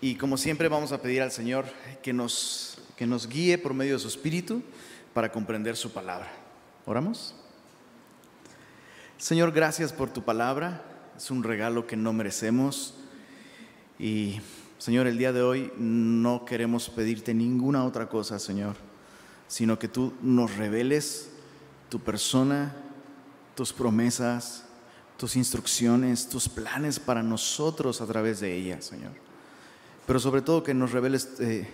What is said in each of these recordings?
Y como siempre vamos a pedir al Señor que nos, que nos guíe por medio de su Espíritu para comprender su palabra. ¿Oramos? Señor, gracias por tu palabra. Es un regalo que no merecemos. Y Señor, el día de hoy no queremos pedirte ninguna otra cosa, Señor, sino que tú nos reveles tu persona, tus promesas, tus instrucciones, tus planes para nosotros a través de ella, Señor. Pero sobre todo que nos reveles eh,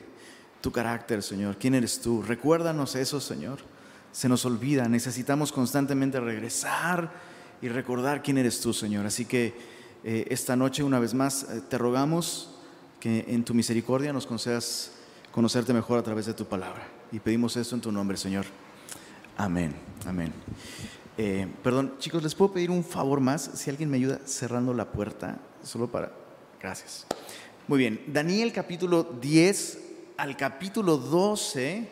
tu carácter, Señor. ¿Quién eres tú? Recuérdanos eso, Señor. Se nos olvida, necesitamos constantemente regresar y recordar quién eres tú, Señor. Así que eh, esta noche, una vez más, eh, te rogamos que en tu misericordia nos concedas conocerte mejor a través de tu palabra. Y pedimos esto en tu nombre, Señor. Amén, amén. Eh, perdón, chicos, ¿les puedo pedir un favor más? Si alguien me ayuda cerrando la puerta, solo para... Gracias. Muy bien, Daniel capítulo 10 al capítulo 12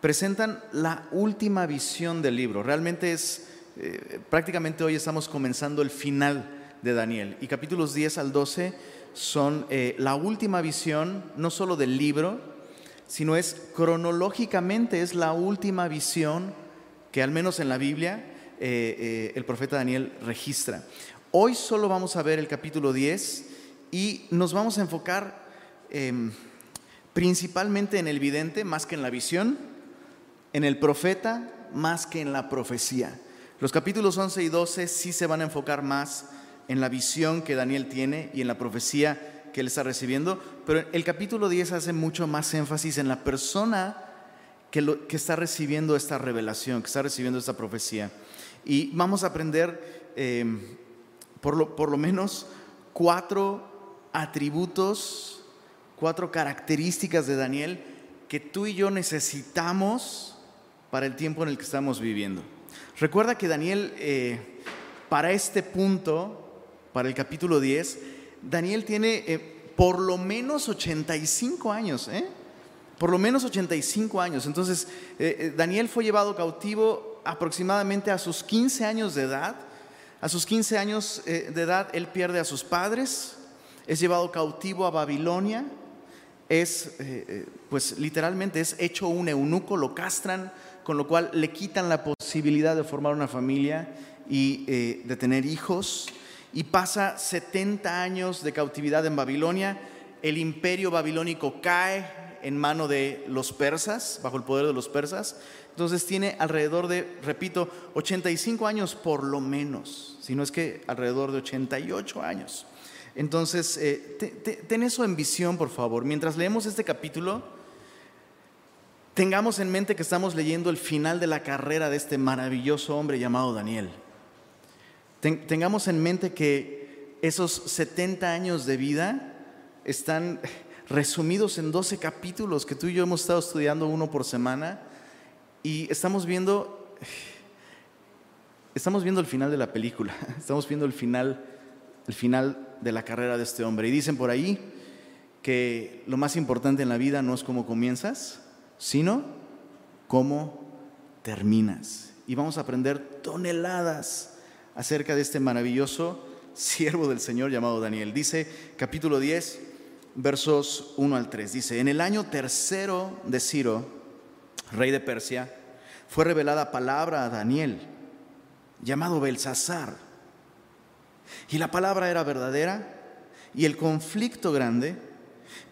presentan la última visión del libro. Realmente es, eh, prácticamente hoy estamos comenzando el final de Daniel. Y capítulos 10 al 12 son eh, la última visión, no solo del libro, sino es cronológicamente es la última visión que al menos en la Biblia eh, el profeta Daniel registra. Hoy solo vamos a ver el capítulo 10 y nos vamos a enfocar em, principalmente en el vidente más que en la visión, en el profeta más que en la profecía. Los capítulos 11 y 12 sí se van a enfocar más en la visión que Daniel tiene y en la profecía que él está recibiendo, pero el capítulo 10 hace mucho más énfasis en la persona que, está recibiendo esta revelación, que está recibiendo esta profecía. Y vamos a aprender em, por, lo, por lo menos cuatro atributos, cuatro características de Daniel que tú y yo necesitamos para el tiempo en el que estamos viviendo. Recuerda que Daniel, eh, para este punto, para el capítulo 10, Daniel tiene eh, por lo menos 85 años, ¿eh? por lo menos 85 años. Entonces, eh, eh, Daniel fue llevado cautivo aproximadamente a sus 15 años de edad. A sus 15 años eh, de edad, él pierde a sus padres, es llevado cautivo a Babilonia, es, pues literalmente es hecho un eunuco, lo castran, con lo cual le quitan la posibilidad de formar una familia y de tener hijos. Y pasa 70 años de cautividad en Babilonia, el imperio babilónico cae, en mano de los persas, bajo el poder de los persas. Entonces tiene alrededor de, repito, 85 años por lo menos, si no es que alrededor de 88 años. Entonces, eh, ten eso en visión, por favor. Mientras leemos este capítulo, tengamos en mente que estamos leyendo el final de la carrera de este maravilloso hombre llamado Daniel. tengamos en mente que esos 70 años de vida están resumidos en 12 capítulos que tú y yo hemos estado estudiando uno por semana y estamos viendo estamos viendo el final de la película, estamos viendo el final el final de la carrera de este hombre y dicen por ahí que lo más importante en la vida no es cómo comienzas, sino cómo terminas. Y vamos a aprender toneladas acerca de este maravilloso siervo del Señor llamado Daniel. Dice capítulo 10, versos 1 al 3. Dice, en el año tercero de Ciro, rey de Persia, fue revelada palabra a Daniel, llamado Belsasar. Y la palabra era verdadera y el conflicto grande,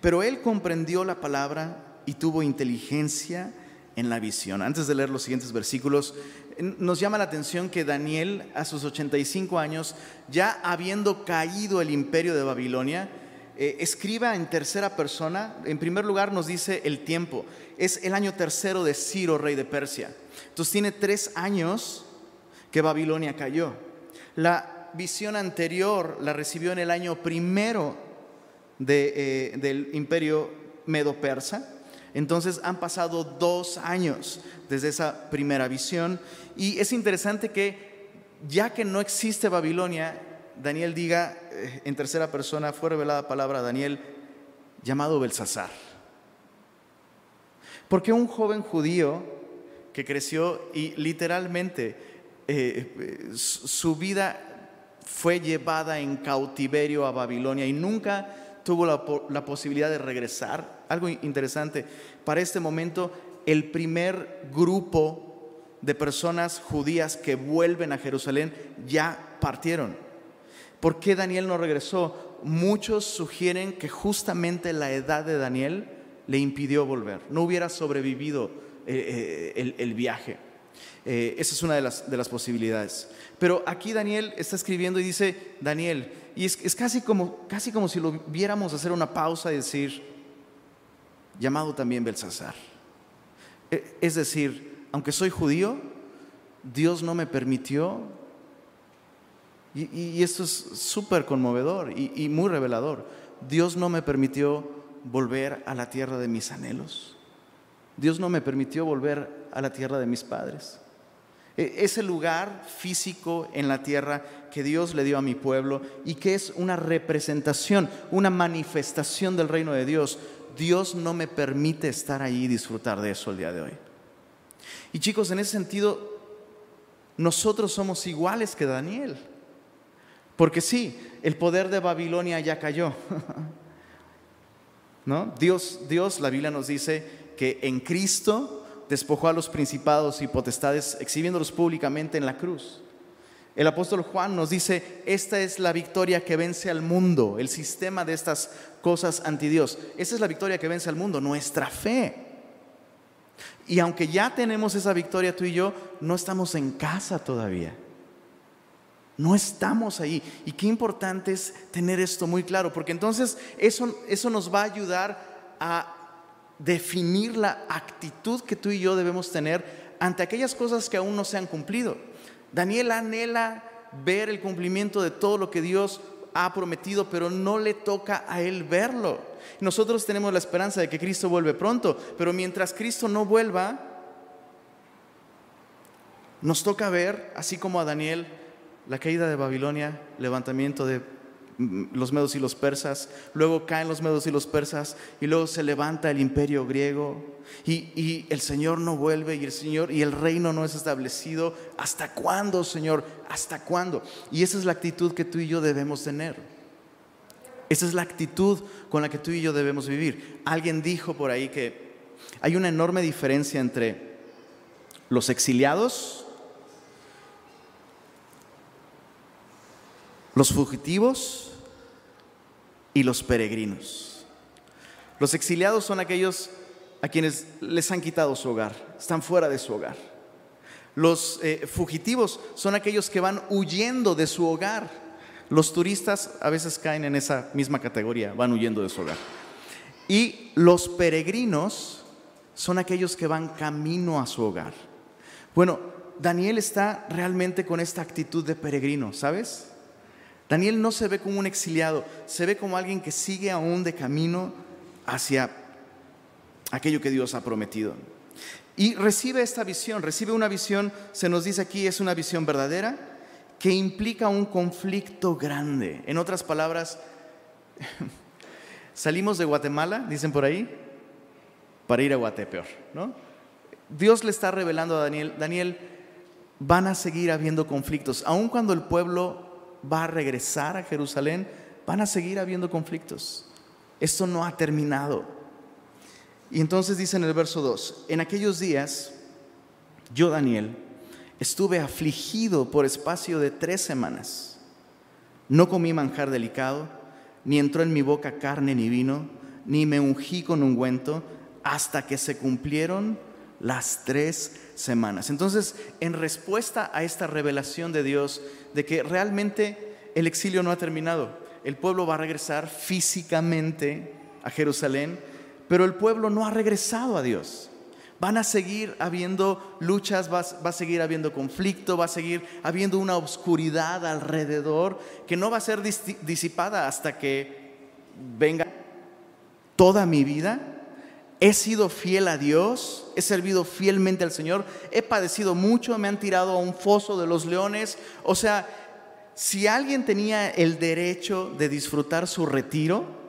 pero él comprendió la palabra y tuvo inteligencia en la visión. Antes de leer los siguientes versículos, nos llama la atención que Daniel, a sus 85 años, ya habiendo caído el imperio de Babilonia, eh, escriba en tercera persona. En primer lugar nos dice el tiempo. Es el año tercero de Ciro, rey de Persia. Entonces tiene tres años que Babilonia cayó. La visión anterior la recibió en el año primero de, eh, del imperio medo-persa. Entonces han pasado dos años desde esa primera visión. Y es interesante que ya que no existe Babilonia, Daniel diga eh, en tercera persona, fue revelada palabra a Daniel llamado Belsasar. Porque un joven judío que creció y literalmente eh, su vida fue llevada en cautiverio a Babilonia y nunca tuvo la, posibilidad de regresar. Algo interesante, para este momento el primer grupo de personas judías que vuelven a Jerusalén ya partieron. ¿Por qué Daniel no regresó? Muchos sugieren que justamente la edad de Daniel le impidió volver, no hubiera sobrevivido eh, eh, el, viaje. Eh, esa es una de las, de las, posibilidades. Pero aquí Daniel está escribiendo y dice, Daniel, y es, casi, como, casi como si lo viéramos hacer una pausa y decir, llamado también Belsasar. Es decir, aunque soy judío, Dios no me permitió, y, esto es súper conmovedor y muy revelador, Dios no me permitió volver a la tierra de mis anhelos. Dios no me permitió volver a la tierra de mis padres. E, ese lugar físico en la tierra que Dios le dio a mi pueblo y que es una representación, una manifestación del reino de Dios, Dios no me permite estar ahí y disfrutar de eso el día de hoy. Y chicos, en ese sentido, nosotros somos iguales que Daniel. Porque sí, el poder de Babilonia ya cayó. ¿No? Dios, Dios, la Biblia nos dice que en Cristo despojó a los principados y potestades, exhibiéndolos públicamente en la cruz. El apóstol Juan nos dice, esta es la victoria que vence al mundo, el sistema de estas cosas anti Dios. Esa es la victoria que vence al mundo, nuestra fe. Y aunque ya tenemos esa victoria tú y yo, no estamos en casa todavía. No estamos ahí. Y qué importante es tener esto muy claro, porque entonces eso, eso nos va a ayudar a definir la actitud que tú y yo debemos tener ante aquellas cosas que aún no se han cumplido. Daniel anhela ver el cumplimiento de todo lo que Dios ha prometido, pero no le toca a él verlo. Nosotros tenemos la esperanza de que Cristo vuelve pronto, pero mientras Cristo no vuelva, nos toca ver, así como a Daniel, la caída de Babilonia, levantamiento de los medos y los persas, luego caen los medos y los persas, y luego se levanta el imperio griego, y, el Señor no vuelve, y el Señor, y el reino no es establecido. ¿Hasta cuándo, Señor? ¿Hasta cuándo? Y esa es la actitud que tú y yo debemos tener. Esa es la actitud con la que tú y yo debemos vivir. Alguien dijo por ahí que hay una enorme diferencia entre los exiliados, los fugitivos y los peregrinos. Los exiliados son aquellos a quienes les han quitado su hogar, están fuera de su hogar. Los eh, fugitivos son aquellos que van huyendo de su hogar. Los turistas a veces caen en esa misma categoría, van huyendo de su hogar. Y los peregrinos son aquellos que van camino a su hogar. Bueno, Daniel está realmente con esta actitud de peregrino, ¿sabes? Daniel no se ve como un exiliado, se ve como alguien que sigue aún de camino hacia aquello que Dios ha prometido. Y recibe esta visión, recibe una visión, se nos dice aquí, es una visión verdadera, que implica un conflicto grande. En otras palabras, salimos de Guatemala, dicen por ahí, para ir a Guatepeor, ¿no? Dios le está revelando a Daniel, Daniel, van a seguir habiendo conflictos, aun cuando el pueblo va a regresar a Jerusalén, van a seguir habiendo conflictos. Esto no ha terminado. Y entonces dice en el verso 2, en aquellos días, yo Daniel, estuve afligido por espacio de tres semanas. No comí manjar delicado, ni entró en mi boca carne ni vino, ni me ungí con ungüento, hasta que se cumplieron las tres semanas. Entonces, en respuesta a esta revelación de Dios de que realmente el exilio no ha terminado, el pueblo va a regresar físicamente a Jerusalén, pero el pueblo no ha regresado a Dios. Van a seguir habiendo luchas, va, a seguir habiendo conflicto, va a seguir habiendo una oscuridad alrededor que no va a ser disipada hasta que venga toda mi vida He sido fiel a Dios, he servido fielmente al Señor, he padecido mucho, me han tirado a un foso de los leones. O sea, si alguien tenía el derecho de disfrutar su retiro,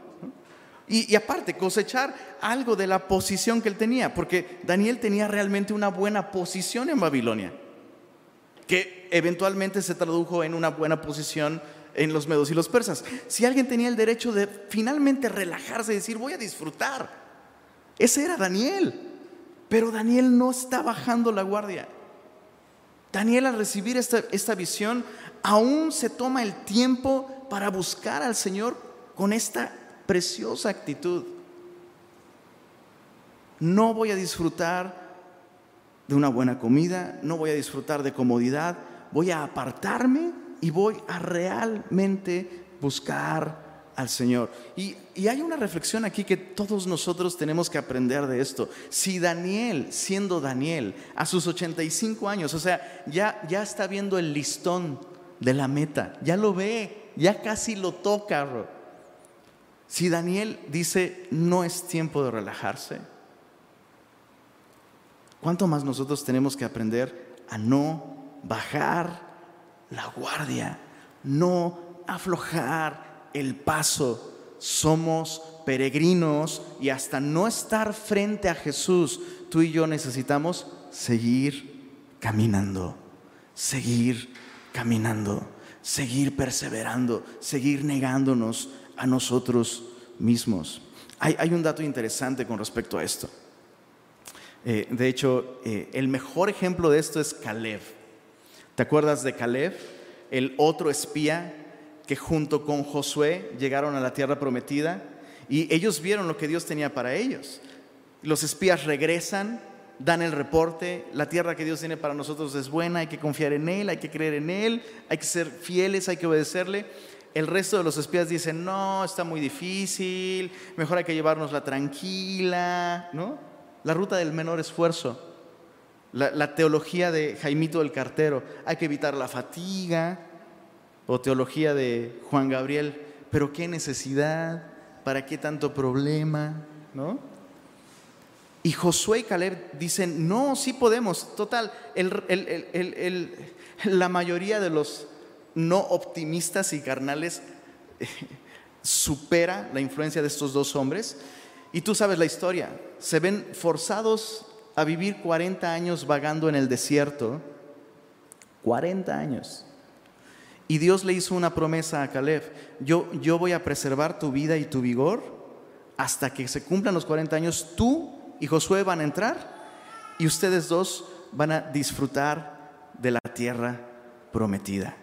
y, aparte cosechar algo de la posición que él tenía, porque Daniel tenía realmente una buena posición en Babilonia, que eventualmente se tradujo en una buena posición en los medos y los persas. Si alguien tenía el derecho de finalmente relajarse y decir, voy a disfrutar, ese era Daniel. Pero Daniel no está bajando la guardia. Daniel al recibir esta, esta visión aún se toma el tiempo para buscar al Señor con esta preciosa actitud. No voy a disfrutar de una buena comida, no voy a disfrutar de comodidad, voy a apartarme y voy a realmente buscar al Señor. Y, hay una reflexión aquí que todos nosotros tenemos que aprender de esto. Si Daniel, siendo Daniel, a sus 85 años, o sea, ya, ya está viendo el listón de la meta, ya lo ve, ya casi lo toca. Si Daniel dice, no es tiempo de relajarse, ¿cuánto más nosotros tenemos que aprender a no bajar la guardia, no aflojar el paso. Somos peregrinos y hasta no estar frente a Jesús, tú y yo necesitamos seguir caminando, seguir caminando, seguir perseverando, seguir negándonos a nosotros mismos. Hay, un dato interesante con respecto a esto. Eh, de hecho, eh, el mejor ejemplo de esto es Caleb. ¿Te acuerdas de Caleb, el otro espía que junto con Josué llegaron a la tierra prometida? Y ellos vieron lo que Dios tenía para ellos. Los espías regresan, dan el reporte, la tierra que Dios tiene para nosotros es buena, hay que confiar en Él, hay que creer en Él, hay que ser fieles, hay que obedecerle. El resto de los espías dicen, no, está muy difícil, mejor hay que llevárnosla tranquila, ¿no? La ruta del menor esfuerzo. La, teología de Jaimito del Cartero, hay que evitar la fatiga, o teología de Juan Gabriel, pero qué necesidad, para qué tanto problema, ¿no? Y Josué y Caleb dicen, no, sí podemos. Total, la mayoría de los no optimistas y carnales supera la influencia de estos dos hombres. Y tú sabes la historia, se ven forzados a vivir 40 años vagando en el desierto. 40 años. Y Dios le hizo una promesa a Caleb, yo, yo voy a preservar tu vida y tu vigor hasta que se cumplan los 40 años. Tú y Josué van a entrar y ustedes dos van a disfrutar de la tierra prometida.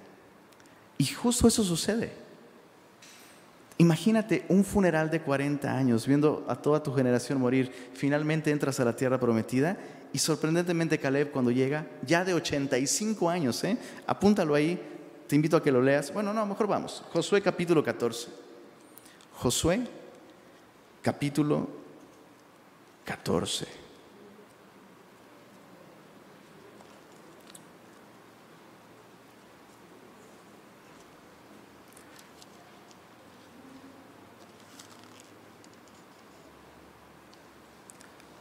Y justo eso sucede. Imagínate un funeral de 40 años, viendo a toda tu generación morir. Finalmente entras a la tierra prometida y sorprendentemente Caleb cuando llega, ya de 85 años, ¿eh? apúntalo ahí, te invito a que lo leas. Bueno, no, mejor vamos. Josué capítulo 14. Josué capítulo 14.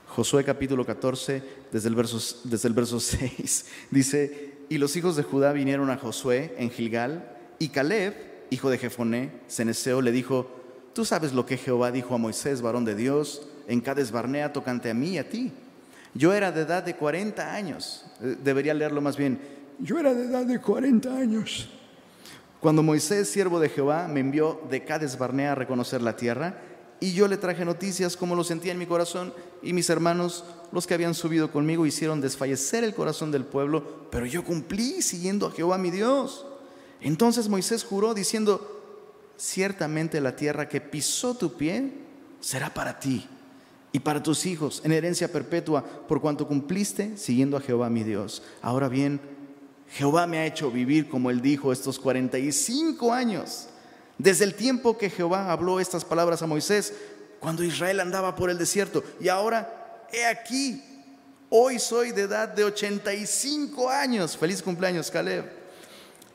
Josué capítulo 14, desde el, verso, desde el verso 6, dice, y los hijos de Judá vinieron a Josué en Gilgal, y Caleb, hijo de Jefoné, Ceneseo, le dijo, tú sabes lo que Jehová dijo a Moisés, varón de Dios, en Cades Barnea, tocante a mí y a ti. Yo era de edad de 40 años, eh, debería leerlo más bien, yo era de edad de 40 años. Cuando Moisés, siervo de Jehová, me envió de Cades Barnea a reconocer la tierra, y yo le traje noticias como lo sentía en mi corazón y mis hermanos, los que habían subido conmigo, hicieron desfallecer el corazón del pueblo, pero yo cumplí siguiendo a Jehová mi Dios. Entonces Moisés juró diciendo, ciertamente la tierra que pisó tu pie será para ti y para tus hijos en herencia perpetua, por cuanto cumpliste siguiendo a Jehová mi Dios. Ahora bien, Jehová me ha hecho vivir como él dijo estos 45 años desde el tiempo que Jehová habló estas palabras a Moisés, cuando Israel andaba por el desierto. Y ahora, he aquí, hoy soy de edad de 85 años. Feliz cumpleaños, Caleb.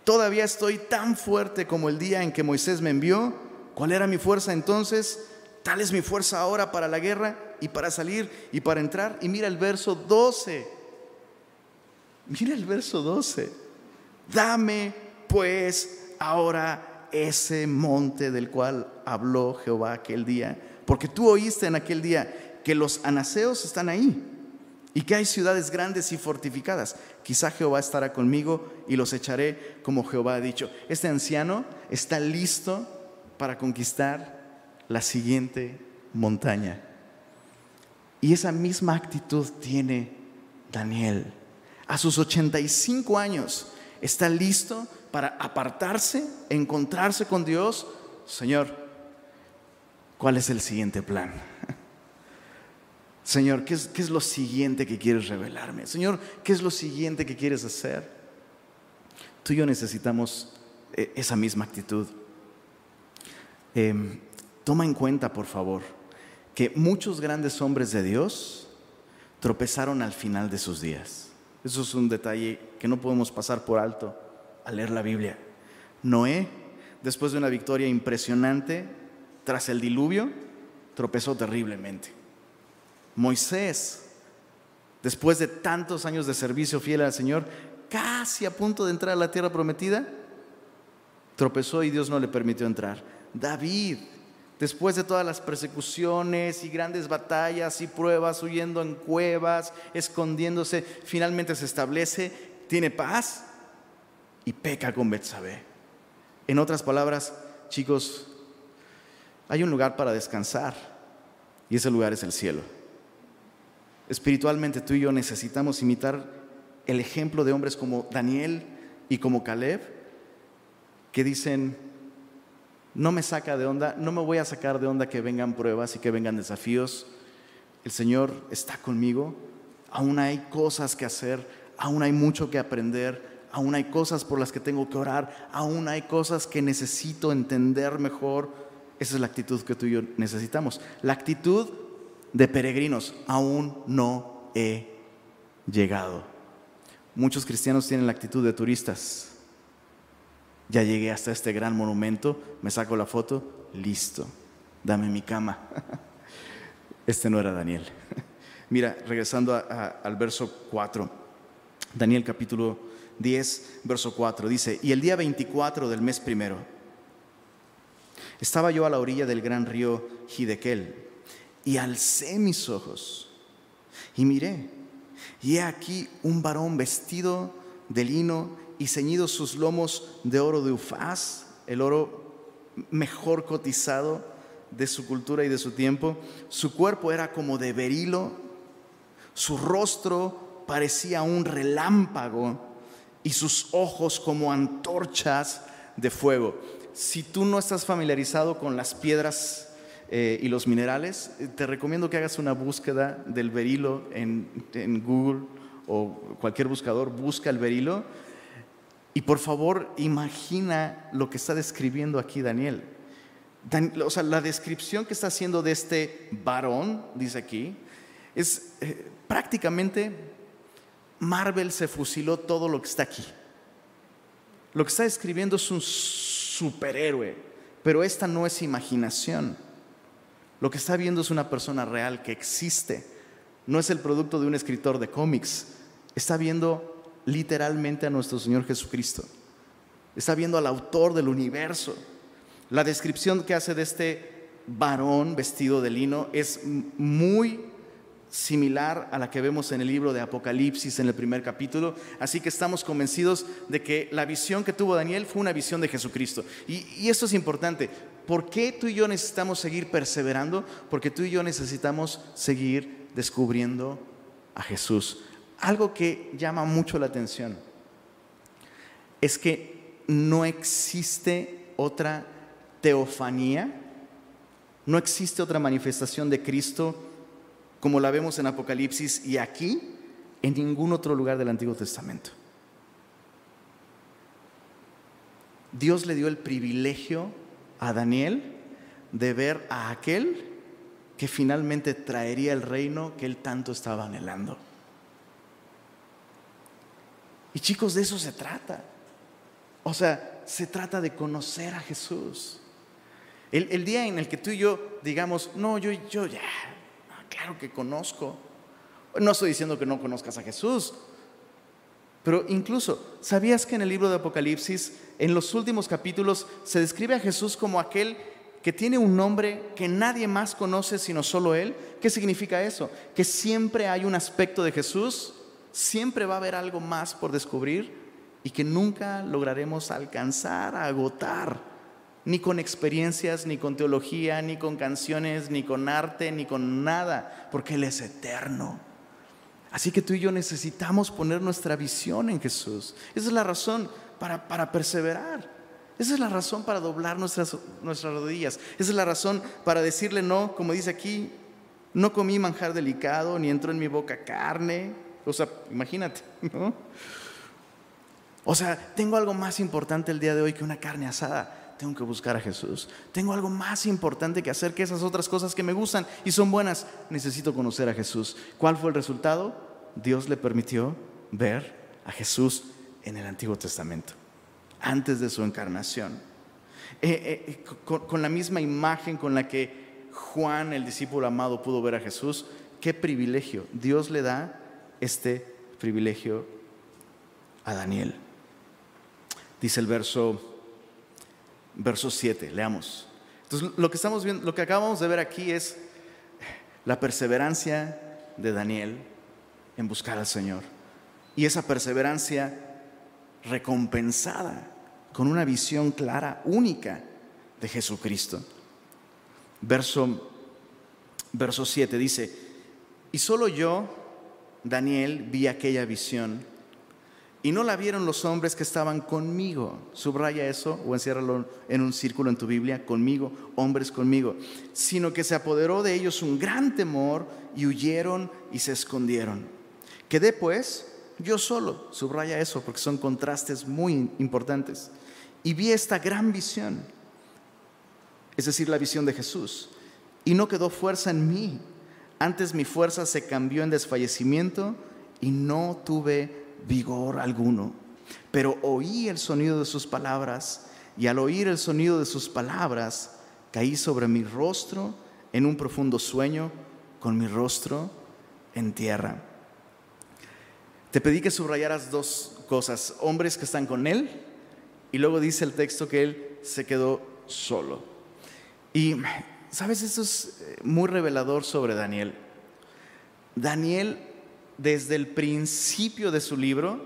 Todavía estoy tan fuerte como el día en que Moisés me envió. ¿Cuál era mi fuerza entonces? Tal es mi fuerza ahora para la guerra y para salir y para entrar. Y mira el verso 12. Mira el verso 12. Dame pues ahora ese monte del cual habló Jehová aquel día, porque tú oíste en aquel día que los anaseos están ahí y que hay ciudades grandes y fortificadas. Quizá Jehová estará conmigo y los echaré como Jehová ha dicho. Este anciano está listo para conquistar la siguiente montaña. Y esa misma actitud tiene Daniel. A sus 85 años está listo para apartarse, encontrarse con Dios. Señor, ¿cuál es el siguiente plan? Señor, ¿qué es, lo siguiente que quieres revelarme? Señor, ¿qué es lo siguiente que quieres hacer? Tú y yo necesitamos eh, esa misma actitud. Em, toma en cuenta, por favor, que muchos grandes hombres de Dios tropezaron al final de sus días. Eso es un detalle que no podemos pasar por alto al leer la Biblia. Noé, después de una victoria impresionante tras el diluvio, tropezó terriblemente. Moisés, después de tantos años de servicio fiel al Señor, casi a punto de entrar a la tierra prometida, tropezó y Dios no le permitió entrar. David, después de todas las persecuciones y grandes batallas y pruebas, huyendo en cuevas, escondiéndose, finalmente se establece, tiene paz y peca con Betsabé. En otras palabras, chicos, hay un lugar para descansar y ese lugar es el cielo. Espiritualmente tú y yo necesitamos imitar el ejemplo de hombres como Daniel y como Caleb, que dicen, no me saca de onda, no me voy a sacar de onda que vengan pruebas y que vengan desafíos. El Señor está conmigo, aún hay cosas que hacer, aún hay mucho que aprender, aún hay cosas por las que tengo que orar, aún hay cosas que necesito entender mejor. Esa es la actitud que tú y yo necesitamos. La actitud de peregrinos, aún no he llegado. Muchos cristianos tienen la actitud de turistas. Ya llegué hasta este gran monumento, me saco la foto, listo, dame mi cama. Este no era Daniel. Mira, regresando al verso 4, Daniel capítulo 10, verso 4, dice, y el día 24 del mes primero, estaba yo a la orilla del gran río Hidekel y alcé mis ojos y miré, y he aquí un varón vestido de lino y ceñidos sus lomos de oro de Ufaz, el oro mejor cotizado de su cultura y de su tiempo. Su cuerpo era como de berilo, su rostro parecía un relámpago y sus ojos como antorchas de fuego. Si tú no estás familiarizado con las piedras eh, y los minerales, eh, te recomiendo que hagas una búsqueda del berilo en, Google o cualquier buscador, busca el berilo y por favor imagina lo que está describiendo aquí Daniel. o sea, la descripción que está haciendo de este varón, dice aquí, es eh, prácticamente Marvel se fusiló todo lo que está aquí. Lo que está describiendo es un superhéroe, pero esta no es imaginación. Lo que está viendo es una persona real que existe. No es el producto de un escritor de cómics. Está viendo literalmente a nuestro Señor Jesucristo. Está viendo al autor del universo. La descripción que hace de este varón vestido de lino es muy similar a la que vemos en el libro de Apocalipsis en el primer capítulo. Así que estamos convencidos de que la visión que tuvo Daniel fue una visión de Jesucristo. Y, esto es importante. ¿Por qué tú y yo necesitamos seguir perseverando? Porque tú y yo necesitamos seguir descubriendo a Jesús. Algo que llama mucho la atención es que no existe otra teofanía, no existe otra manifestación de Cristo como la vemos en Apocalipsis y aquí en ningún otro lugar del Antiguo Testamento. Dios le dio el privilegio a Daniel de ver a aquel que finalmente traería el reino que él tanto estaba anhelando. Y chicos, de eso se trata. O sea, se trata de conocer a Jesús. El, día en el que tú y yo digamos, no, yo, yo ya, claro que conozco. No estoy diciendo que no conozcas a Jesús, pero incluso, ¿sabías que en el libro de Apocalipsis, en los últimos capítulos, se describe a Jesús como aquel que tiene un nombre que nadie más conoce sino solo Él. ¿Qué significa eso? Que siempre hay un aspecto de Jesús, siempre va a haber algo más por descubrir y que nunca lograremos alcanzar, a agotar, ni con experiencias, ni con teología, ni con canciones, ni con arte, ni con nada, porque Él es eterno. Así que tú y yo necesitamos poner nuestra visión en Jesús. Esa es la razón para, para perseverar. Esa es la razón para doblar nuestras, nuestras rodillas. Esa es la razón para decirle no, como dice aquí, no comí manjar delicado, ni entró en mi boca carne. O sea, imagínate, ¿no? O sea, tengo algo más importante el día de hoy que una carne asada. Tengo que buscar a Jesús. Tengo algo más importante que hacer que esas otras cosas que me gustan y son buenas. Necesito conocer a Jesús. ¿Cuál fue el resultado? Dios le permitió ver a Jesús en el Antiguo Testamento antes de su encarnación. Eh, eh, con, la misma imagen con la que Juan, el discípulo amado, pudo ver a Jesús, qué privilegio. Dios le da este privilegio a Daniel. Dice el verso, verso 7, leamos. Entonces, lo que estamos viendo, lo que acabamos de ver aquí es la perseverancia de Daniel en buscar al Señor. Y esa perseverancia recompensada con una visión clara, única de Jesucristo. Verso, verso 7 dice, y solo yo, Daniel, vi aquella visión y no la vieron los hombres que estaban conmigo. Subraya eso o enciérralo en un círculo en tu Biblia, conmigo, hombres conmigo. Sino que se apoderó de ellos un gran temor y huyeron y se escondieron. Quedé pues yo solo, subraya eso porque son contrastes muy importantes y vi esta gran visión, es decir, la visión de Jesús, y no quedó fuerza en mí. Antes mi fuerza se cambió en desfallecimiento y no tuve vigor alguno. Pero oí el sonido de sus palabras y al oír el sonido de sus palabras caí sobre mi rostro en un profundo sueño con mi rostro en tierra. Te pedí que subrayaras dos cosas, hombres que están con él y luego dice el texto que él se quedó solo. Y, ¿sabes? Esto es eh, muy revelador sobre Daniel. Daniel, desde el principio de su libro,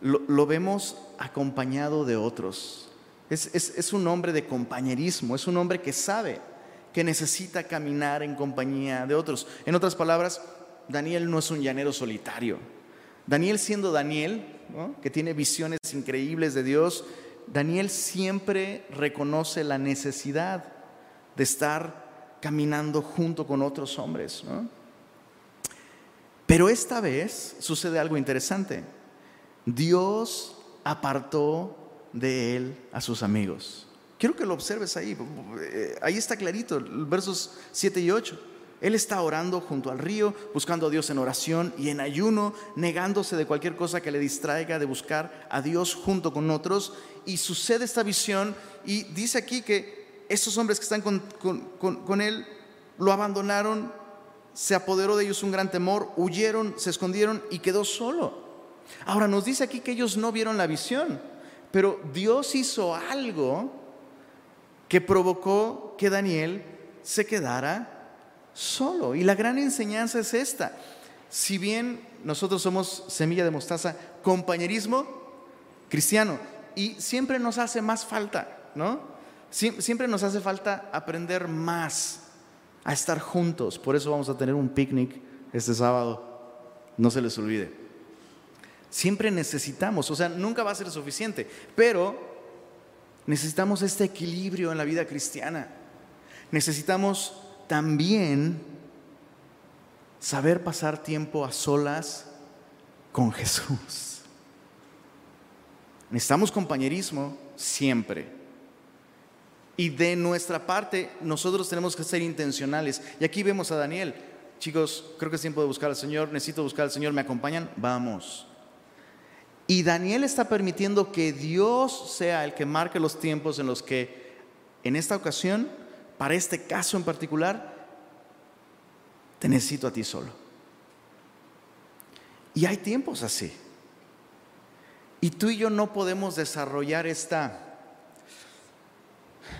lo, vemos acompañado de otros. Es, un hombre de compañerismo, es un hombre que sabe que necesita caminar en compañía de otros. En otras palabras, Daniel no es un llanero solitario. Daniel siendo Daniel, que tiene visiones increíbles de Dios, Daniel siempre reconoce la necesidad de estar caminando junto con otros hombres. Pero esta vez sucede algo interesante. Dios apartó de él a sus amigos. Quiero que lo observes ahí. Ahí está clarito, versos 7 y 8. Él está orando junto al río, buscando a Dios en oración y en ayuno, negándose de cualquier cosa que le distraiga de buscar a Dios junto con otros. Y sucede esta visión y dice aquí que estos hombres que están con, él lo abandonaron, se apoderó de ellos un gran temor, huyeron, se escondieron y quedó solo. Ahora nos dice aquí que ellos no vieron la visión, pero Dios hizo algo que provocó que Daniel se quedara solo. Y la gran enseñanza es esta. Si bien nosotros somos semilla de mostaza, compañerismo cristiano, y siempre nos hace más falta, ¿no? siempre nos hace falta aprender más a estar juntos. Por eso vamos a tener un picnic este sábado. No se les olvide. Siempre necesitamos, o sea, nunca va a ser suficiente, pero necesitamos este equilibrio en la vida cristiana. Necesitamos también saber pasar tiempo a solas con Jesús. Necesitamos compañerismo siempre. Y de nuestra parte, nosotros tenemos que ser intencionales. Y aquí vemos a Daniel. Chicos, creo que es tiempo de buscar al Señor. Necesito buscar al Señor. ¿Me acompañan? Vamos. Y Daniel está permitiendo que Dios sea el que marque los tiempos en los que, en esta ocasión, para este caso en particular, te necesito a ti solo. Y hay tiempos así. Y tú y yo no podemos desarrollar esta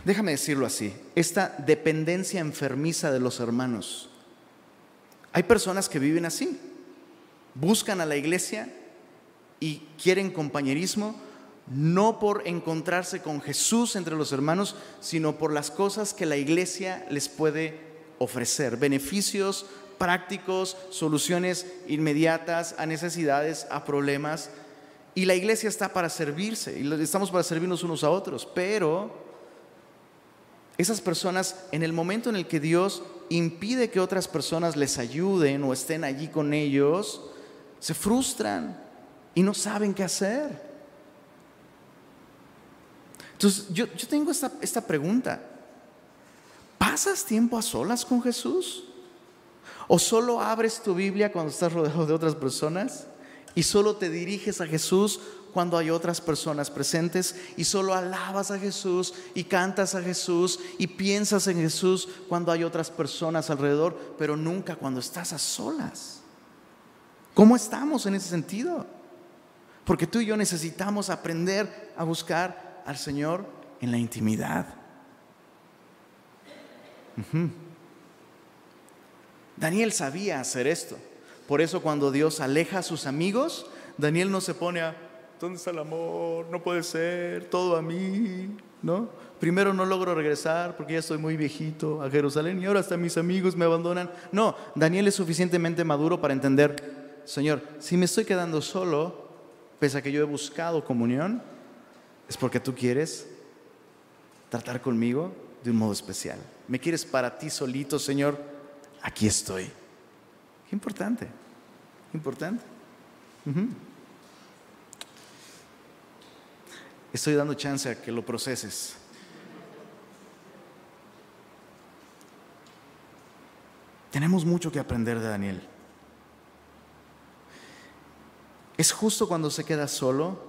déjame decirlo así, esta dependencia enfermiza de los hermanos. Hay personas que viven así, buscan a la iglesia y quieren compañerismo, no por encontrarse con Jesús entre los hermanos, sino por las cosas que la iglesia les puede ofrecer, beneficios prácticos, soluciones inmediatas a necesidades, a problemas. Y la iglesia está para servirse, y estamos para servirnos unos a otros, pero esas personas, en el momento en el que Dios impide que otras personas les ayuden o estén allí con ellos, se frustran y no saben qué hacer. Entonces, yo, tengo esta, esta pregunta. ¿Pasas tiempo a solas con Jesús? ¿O solo abres tu Biblia cuando estás rodeado de otras personas? ¿Y solo te diriges a Jesús cuando hay otras personas presentes? ¿Y solo alabas a Jesús y cantas a Jesús y piensas en Jesús cuando hay otras personas alrededor, pero nunca cuando estás a solas? ¿Cómo estamos en ese sentido? Porque tú y yo necesitamos aprender a buscar al Señor en la intimidad. Daniel sabía hacer esto. Por eso cuando Dios aleja a sus amigos, Daniel no se pone a, ¿dónde está el amor? No puede ser, todo a mí, ¿no? Primero no logro regresar porque ya estoy muy viejito a Jerusalén y ahora hasta mis amigos me abandonan. No, Daniel es suficientemente maduro para entender, Señor, si me estoy quedando solo, pese a que yo he buscado comunión, es porque tú quieres tratar conmigo de un modo especial. Me quieres para ti solito, Señor. Aquí estoy. Qué importante, importante. Estoy dando chance a que lo proceses. Tenemos mucho que aprender de Daniel. Es justo cuando se queda solo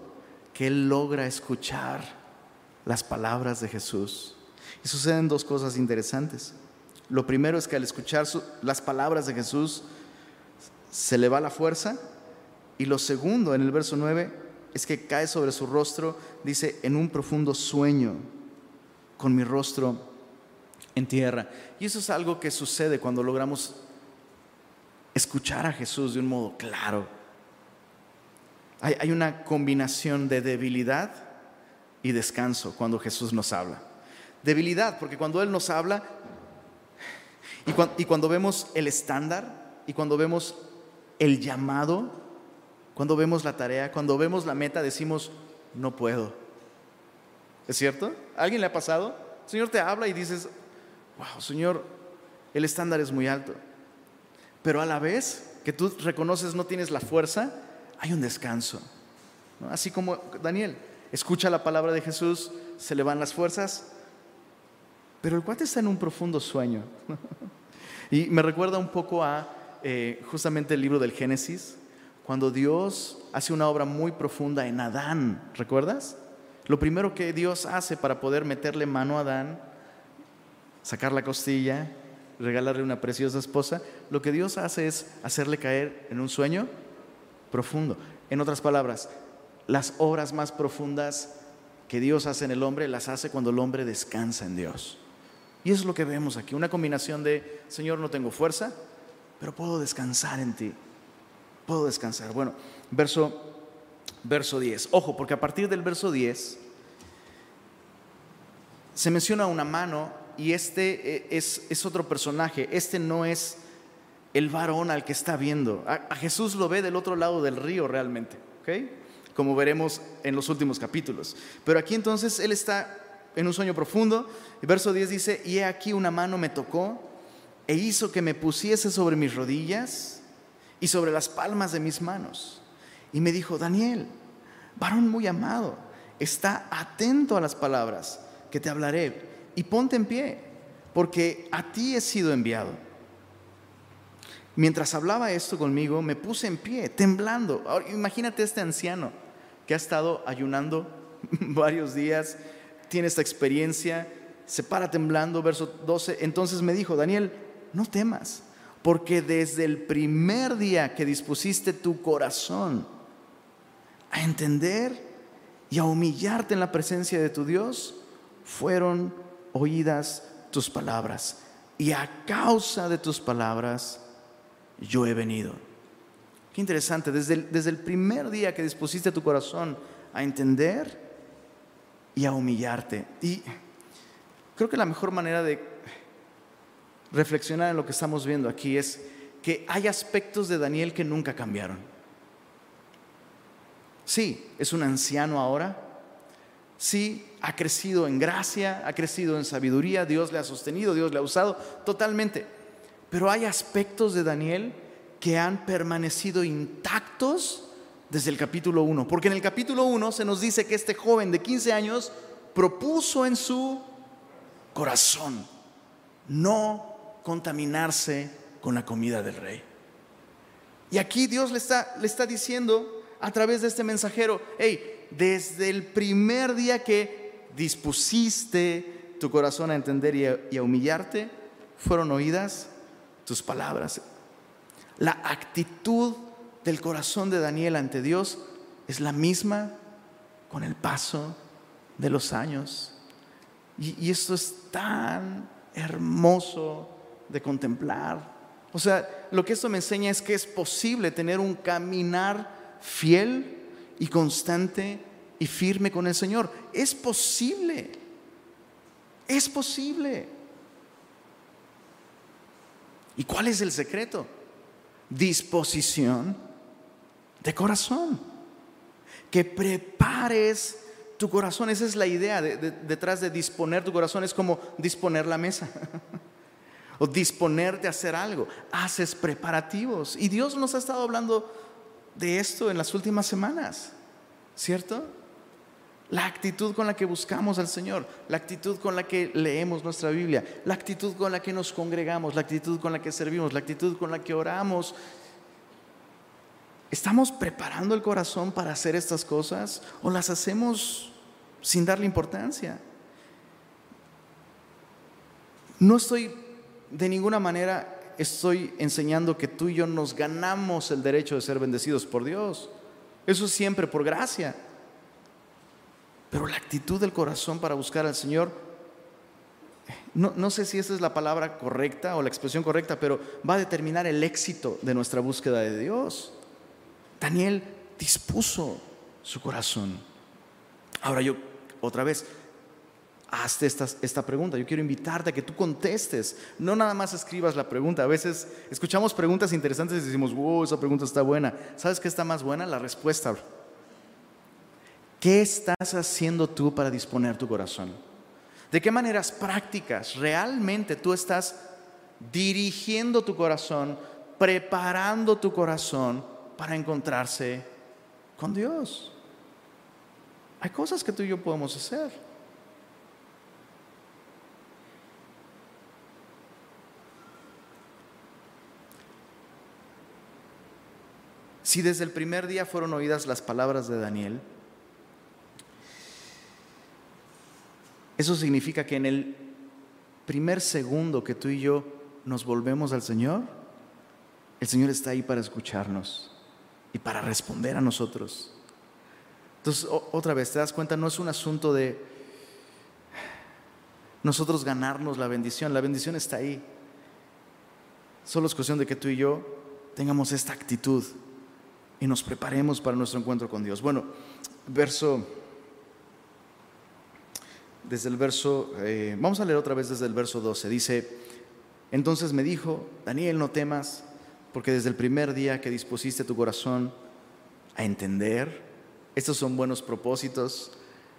que él logra escuchar las palabras de Jesús. Y suceden dos cosas interesantes. Lo primero es que al escuchar las palabras de Jesús se le va la fuerza. Y lo segundo, en el verso 9, es que cae sobre su rostro, dice, en un profundo sueño, con mi rostro en tierra. Y eso es algo que sucede cuando logramos escuchar a Jesús de un modo claro. Hay, una combinación de debilidad y descanso cuando Jesús nos habla. Debilidad, porque cuando Él nos habla, y cuando, vemos el estándar y cuando vemos el llamado, cuando vemos la tarea, cuando vemos la meta, decimos, no puedo. ¿Es cierto? ¿A alguien le ha pasado? El Señor te habla y dices, wow, Señor, el estándar es muy alto. Pero a la vez que tú reconoces no tienes la fuerza, hay un descanso. Así como Daniel, escucha la palabra de Jesús, se le van las fuerzas, pero el cuate está en un profundo sueño. y me recuerda un poco a eh, justamente el libro del Génesis, cuando Dios hace una obra muy profunda en Adán, ¿recuerdas? Lo primero que Dios hace para poder meterle mano a Adán, sacar la costilla, regalarle una preciosa esposa, lo que Dios hace es hacerle caer en un sueño profundo. En otras palabras, las obras más profundas que Dios hace en el hombre las hace cuando el hombre descansa en Dios. Y eso es lo que vemos aquí, una combinación de, Señor, no tengo fuerza, pero puedo descansar en ti. Puedo descansar. Bueno, verso, verso 10. Ojo, porque a partir del verso 10 se menciona una mano y este eh, es, es otro personaje. Este no es el varón al que está viendo. A, Jesús lo ve del otro lado del río realmente, ¿ok? Como veremos en los últimos capítulos. Pero aquí entonces él está en un sueño profundo. Verso 10 dice, y he aquí una mano me tocó e hizo que me pusiese sobre mis rodillas y sobre las palmas de mis manos. Y me dijo, Daniel, varón muy amado, está atento a las palabras que te hablaré y ponte en pie, porque a ti he sido enviado. Mientras hablaba esto conmigo, me puse en pie, temblando. Ahora, imagínate este anciano que ha estado ayunando varios días, tiene esta experiencia, se para temblando, verso 12. Entonces me dijo, Daniel, no temas, porque desde el primer día que dispusiste tu corazón a entender y a humillarte en la presencia de tu Dios, fueron oídas tus palabras y a causa de tus palabras yo he venido. Qué interesante, desde el, desde el primer día que dispusiste tu corazón a entender y a humillarte. Y creo que la mejor manera de reflexionar en lo que estamos viendo aquí es que hay aspectos de Daniel que nunca cambiaron. Sí, es un anciano ahora. Sí, ha crecido en gracia, ha crecido en sabiduría, Dios le ha sostenido, Dios le ha usado totalmente. Pero hay aspectos de Daniel que han permanecido intactos desde el capítulo 1. Porque en el capítulo 1 se nos dice que este joven de 15 años propuso en su corazón no contaminarse con la comida del rey. Y aquí Dios le está, le está diciendo a través de este mensajero, hey, desde el primer día que dispusiste tu corazón a entender y a, y humillarte, fueron oídas tus palabras. La actitud del corazón de Daniel ante Dios es la misma con el paso de los años. Y, esto es tan hermoso de contemplar. O sea, lo que esto me enseña es que es posible tener un caminar fiel y constante y firme con el Señor. Es posible. Es posible. ¿Y cuál es el secreto? Disposición de corazón. Que prepares tu corazón. Esa es la idea detrás de disponer tu corazón. Es como disponer la mesa. o disponer de hacer algo. Haces preparativos. Y Dios nos ha estado hablando de esto en las últimas semanas. ¿Cierto? La actitud con la que buscamos al Señor, la actitud con la que leemos nuestra Biblia, la actitud con la que nos congregamos, la actitud con la que servimos, la actitud con la que oramos, ¿Estamos preparando el corazón para hacer estas cosas o las hacemos sin darle importancia? No estoy de ninguna manera estoy enseñando que tú y yo nos ganamos el derecho de ser bendecidos por Dios. Eso es siempre por gracia. Pero la actitud del corazón para buscar al Señor, no, no, sé si esa es la palabra correcta o la expresión correcta, pero va a determinar el éxito de nuestra búsqueda de Dios. Daniel dispuso su corazón. Ahora yo, otra vez, hazte esta, pregunta. Yo quiero invitarte a que tú contestes. No nada más escribas la pregunta. A veces escuchamos preguntas interesantes y decimos, wow, esa pregunta está buena. ¿Sabes qué está más buena? La respuesta. ¿Qué estás haciendo tú para disponer tu corazón? ¿De qué maneras prácticas realmente tú estás dirigiendo tu corazón, preparando tu corazón para encontrarse con Dios. Hay cosas que tú y yo podemos hacer. Si desde el primer día fueron oídas las palabras de Daniel, eso significa que en el primer segundo que tú y yo nos volvemos al Señor, el Señor está ahí para escucharnos y para responder a nosotros. Entonces, otra vez, te das cuenta, no es un asunto de nosotros ganarnos la bendición, la bendición está ahí. Solo es cuestión de que tú y yo tengamos esta actitud y nos preparemos para nuestro encuentro con Dios. Bueno, verso, desde el verso, eh, vamos a leer otra vez desde el verso 12, dice, entonces me dijo, Daniel, no temas porque desde el primer día que dispusiste tu corazón a entender, estos son buenos propósitos,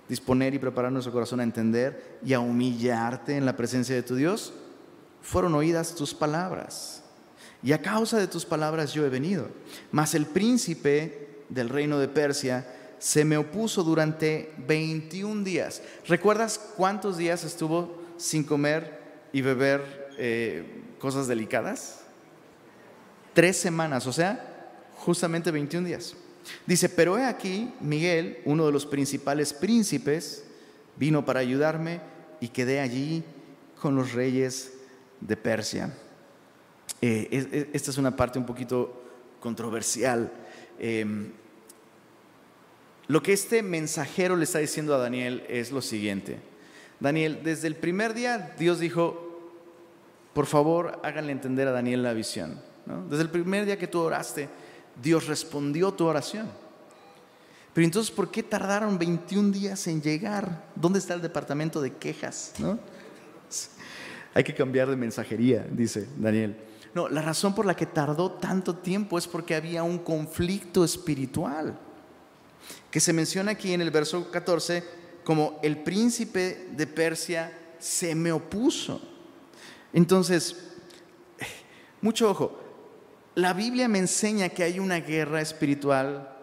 disponer y preparar nuestro corazón a entender y a humillarte en la presencia de tu Dios, fueron oídas tus palabras. Y a causa de tus palabras yo he venido. Mas el príncipe del reino de Persia se me opuso durante 21 días. ¿Recuerdas cuántos días estuvo sin comer y beber eh, cosas delicadas? tres semanas, o sea, justamente 21 días. Dice, pero he aquí, Miguel, uno de los principales príncipes, vino para ayudarme y quedé allí con los reyes de Persia. Eh, esta es una parte un poquito controversial. Em, lo que este mensajero le está diciendo a Daniel es lo siguiente. Daniel, desde el primer día Dios dijo, por favor háganle entender a Daniel la visión. Desde el primer día que tú oraste, Dios respondió tu oración. Pero entonces, ¿por qué tardaron 21 días en llegar? ¿Dónde está el departamento de quejas? ¿No? Hay que cambiar de mensajería, dice Daniel. No, la razón por la que tardó tanto tiempo es porque había un conflicto espiritual, que se menciona aquí en el verso 14 como el príncipe de Persia se me opuso. Entonces, mucho ojo, la Biblia me enseña que hay una guerra espiritual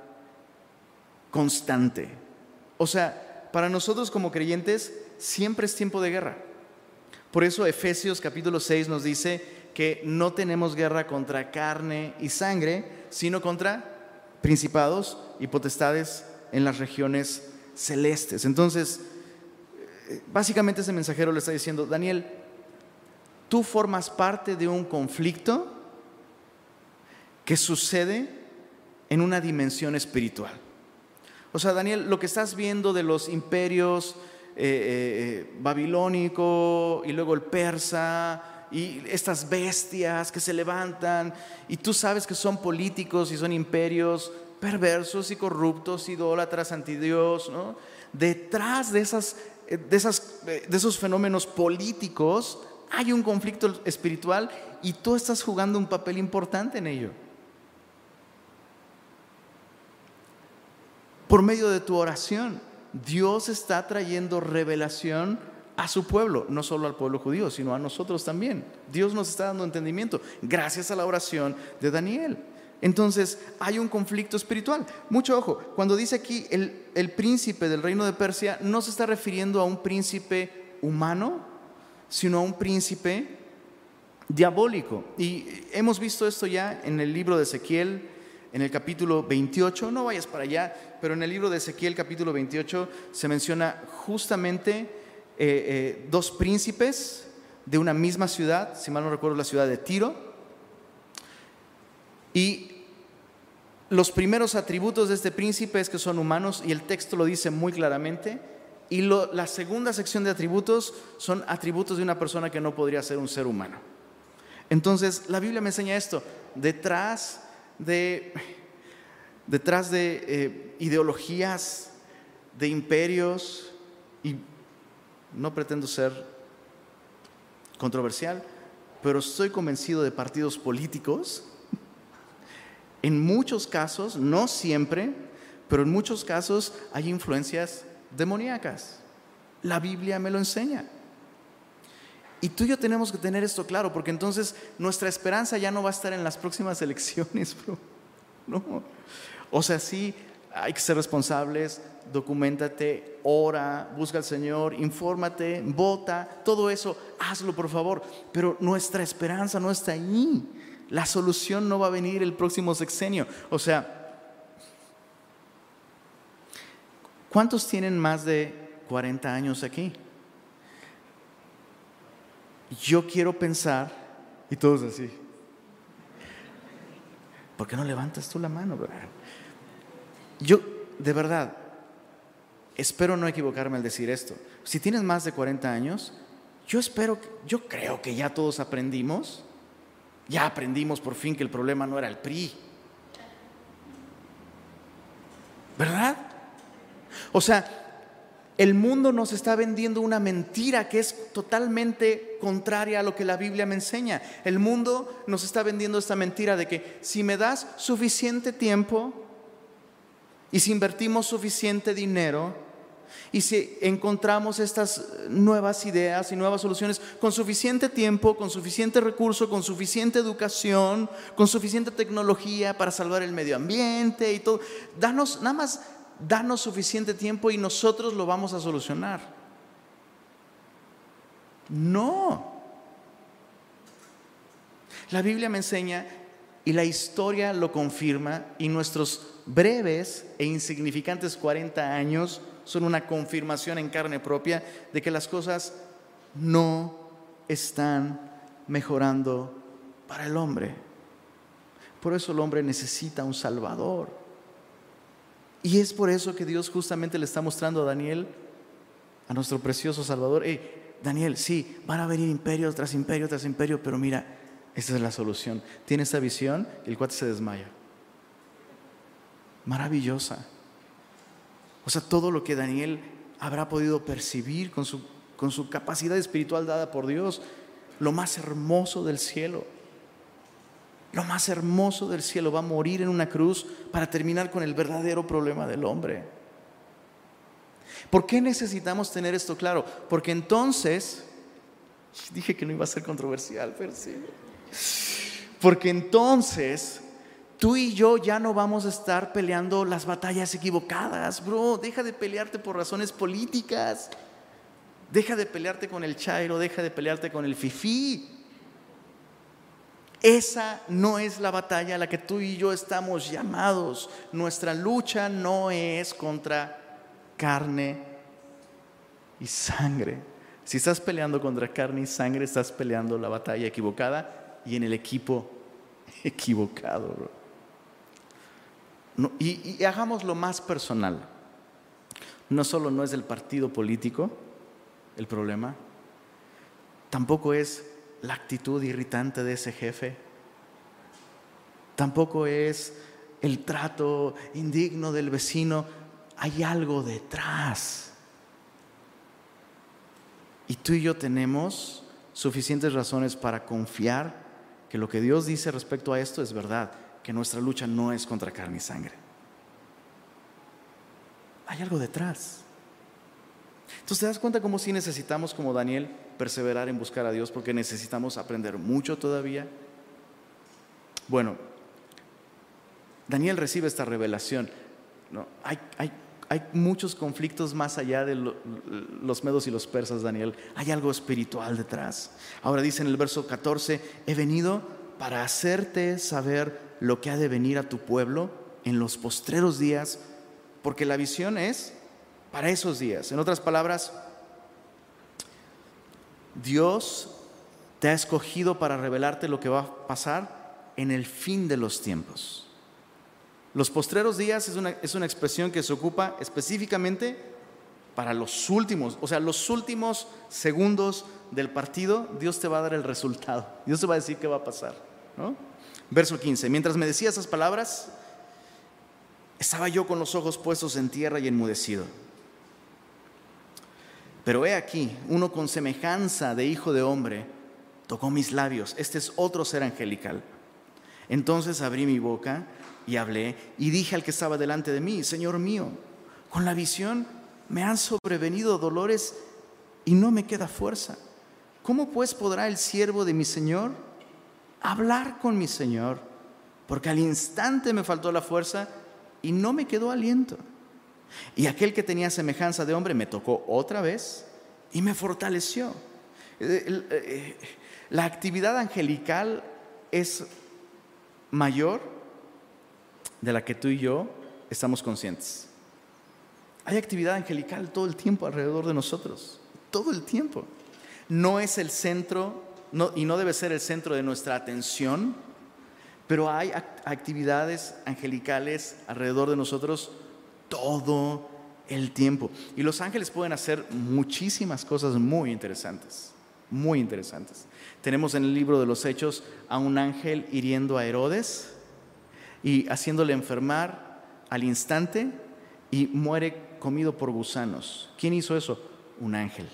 constante. O sea, para nosotros como creyentes siempre es tiempo de guerra. Por eso Efesios capítulo 6 nos dice que no tenemos guerra contra carne y sangre, sino contra principados y potestades en las regiones celestes. Entonces, eh, básicamente ese mensajero le está diciendo, Daniel, tú formas parte de un conflicto que sucede en una dimensión espiritual. O sea, Daniel, lo que estás viendo de los imperios eh, eh, babilónico y luego el persa y estas bestias que se levantan y tú sabes que son políticos y son imperios perversos y corruptos, idólatras, antidios, ¿no? Detrás de, esas, eh, de, esas, de esos fenómenos políticos hay un conflicto espiritual y tú estás jugando un papel importante en ello. por medio de tu oración. Dios está trayendo revelación a su pueblo, no solo al pueblo judío, sino a nosotros también. Dios nos está dando entendimiento gracias a la oración de Daniel. Entonces hay un conflicto espiritual. Mucho ojo, cuando dice aquí el, el, príncipe del reino de Persia, no se está refiriendo a un príncipe humano, sino a un príncipe diabólico. Y hemos visto esto ya en el libro de Ezequiel, en el capítulo 28, no vayas para allá, pero en el libro de Ezequiel capítulo 28 se menciona justamente eh, eh, dos príncipes de una misma ciudad, si mal no recuerdo la ciudad de Tiro, y los primeros atributos de este príncipe es que son humanos y el texto lo dice muy claramente, y la segunda sección de atributos son atributos de una persona que no podría ser un ser humano. Entonces, la Biblia me enseña esto, detrás de, detrás de eh, ideologías, de imperios, y no pretendo ser controversial, pero estoy convencido de partidos políticos. En muchos casos, no siempre, pero en muchos casos hay influencias demoníacas. La Biblia me lo enseña. Y tú y yo tenemos que tener esto claro, porque entonces nuestra esperanza ya no va a estar en las próximas elecciones, bro. No. O sea, sí, hay que ser responsables, documentate, ora, busca al Señor, infórmate, vota, todo eso, hazlo por favor. Pero nuestra esperanza no está ahí. La solución no va a venir el próximo sexenio. O sea, ¿cuántos tienen más de 40 años aquí? yo quiero pensar, y todos así, ¿por qué no levantas tú la mano? Yo, de verdad, espero no equivocarme al decir esto. Si tienes más de 40 años, yo espero, yo creo que ya todos aprendimos, ya aprendimos por fin que el problema no era el PRI. ¿Verdad? O sea, el mundo nos está vendiendo una mentira que es totalmente contraria a lo que la Biblia me enseña. El mundo nos está vendiendo esta mentira de que si me das suficiente tiempo y si invertimos suficiente dinero y si encontramos estas nuevas ideas y nuevas soluciones con suficiente tiempo, con suficiente recurso, con suficiente educación, con suficiente tecnología para salvar el medio ambiente y todo, danos nada más danos suficiente tiempo y nosotros lo vamos a solucionar. No. La Biblia me enseña y la historia lo confirma y nuestros breves e insignificantes 40 años son una confirmación en carne propia de que las cosas no están mejorando para el hombre. Por eso el hombre necesita un Salvador. Y es por eso que Dios justamente le está mostrando a Daniel a nuestro precioso Salvador. Daniel, sí, van a venir imperios tras imperio tras imperio, pero mira, esta es la solución. Tiene esa visión y el cuate se desmaya. Maravillosa. O sea, todo lo que Daniel habrá podido percibir con su, con su capacidad espiritual dada por Dios, lo más hermoso del cielo. Lo más hermoso del cielo va a morir en una cruz para terminar con el verdadero problema del hombre. ¿Por qué necesitamos tener esto claro? Porque entonces, dije que no iba a ser controversial, pero sí. Porque entonces tú y yo ya no vamos a estar peleando las batallas equivocadas, bro. Deja de pelearte por razones políticas. Deja de pelearte con el chairo, deja de pelearte con el fifí. Esa no es la batalla a la que tú y yo estamos llamados. Nuestra lucha no es contra carne y sangre. Si estás peleando contra carne y sangre, estás peleando la batalla equivocada y en el equipo equivocado. Y, y hagámoslo más personal. No solo no es el partido político el problema, tampoco es la actitud irritante de ese jefe, tampoco es el trato indigno del vecino, hay algo detrás. Y tú y yo tenemos suficientes razones para confiar que lo que Dios dice respecto a esto es verdad, que nuestra lucha no es contra carne y sangre. Hay algo detrás. Entonces te das cuenta cómo si necesitamos, como Daniel, perseverar en buscar a Dios porque necesitamos aprender mucho todavía. Bueno, Daniel recibe esta revelación. hay muchos conflictos más allá de los medos y los persas, Daniel. Hay algo espiritual detrás. Ahora dice en el verso 14, he venido para hacerte saber lo que ha de venir a tu pueblo en los postreros días, porque la visión es para esos días. En otras palabras, Dios te ha escogido para revelarte lo que va a pasar en el fin de los tiempos. Los postreros días es una, es una expresión que se ocupa específicamente para los últimos, o sea, los últimos segundos del partido, Dios te va a dar el resultado. Dios te va a decir qué va a pasar. Verso 15. Mientras me decía esas palabras, estaba yo con los ojos puestos en tierra y enmudecido. Pero he aquí, uno con semejanza de hijo de hombre tocó mis labios. Este es otro ser angelical. Entonces abrí mi boca y hablé y dije al que estaba delante de mí, Señor mío, con la visión me han sobrevenido dolores y no me queda fuerza. ¿Cómo pues podrá el siervo de mi Señor hablar con mi Señor? Porque al instante me faltó la fuerza y no me quedó aliento. Y aquel que tenía semejanza de hombre me tocó otra vez y me fortaleció. Eh, eh, la actividad angelical es mayor de la que tú y yo estamos conscientes. Hay actividad angelical todo el tiempo alrededor de nosotros, todo el tiempo. No es el centro y no debe ser el centro de nuestra atención, pero hay actividades angelicales alrededor de nosotros todo el tiempo. Y los ángeles pueden hacer muchísimas cosas muy interesantes, muy interesantes. Tenemos en el libro de los Hechos a un ángel hiriendo a Herodes y haciéndole enfermar al instante y muere comido por gusanos. ¿Quién hizo eso? Un ángel.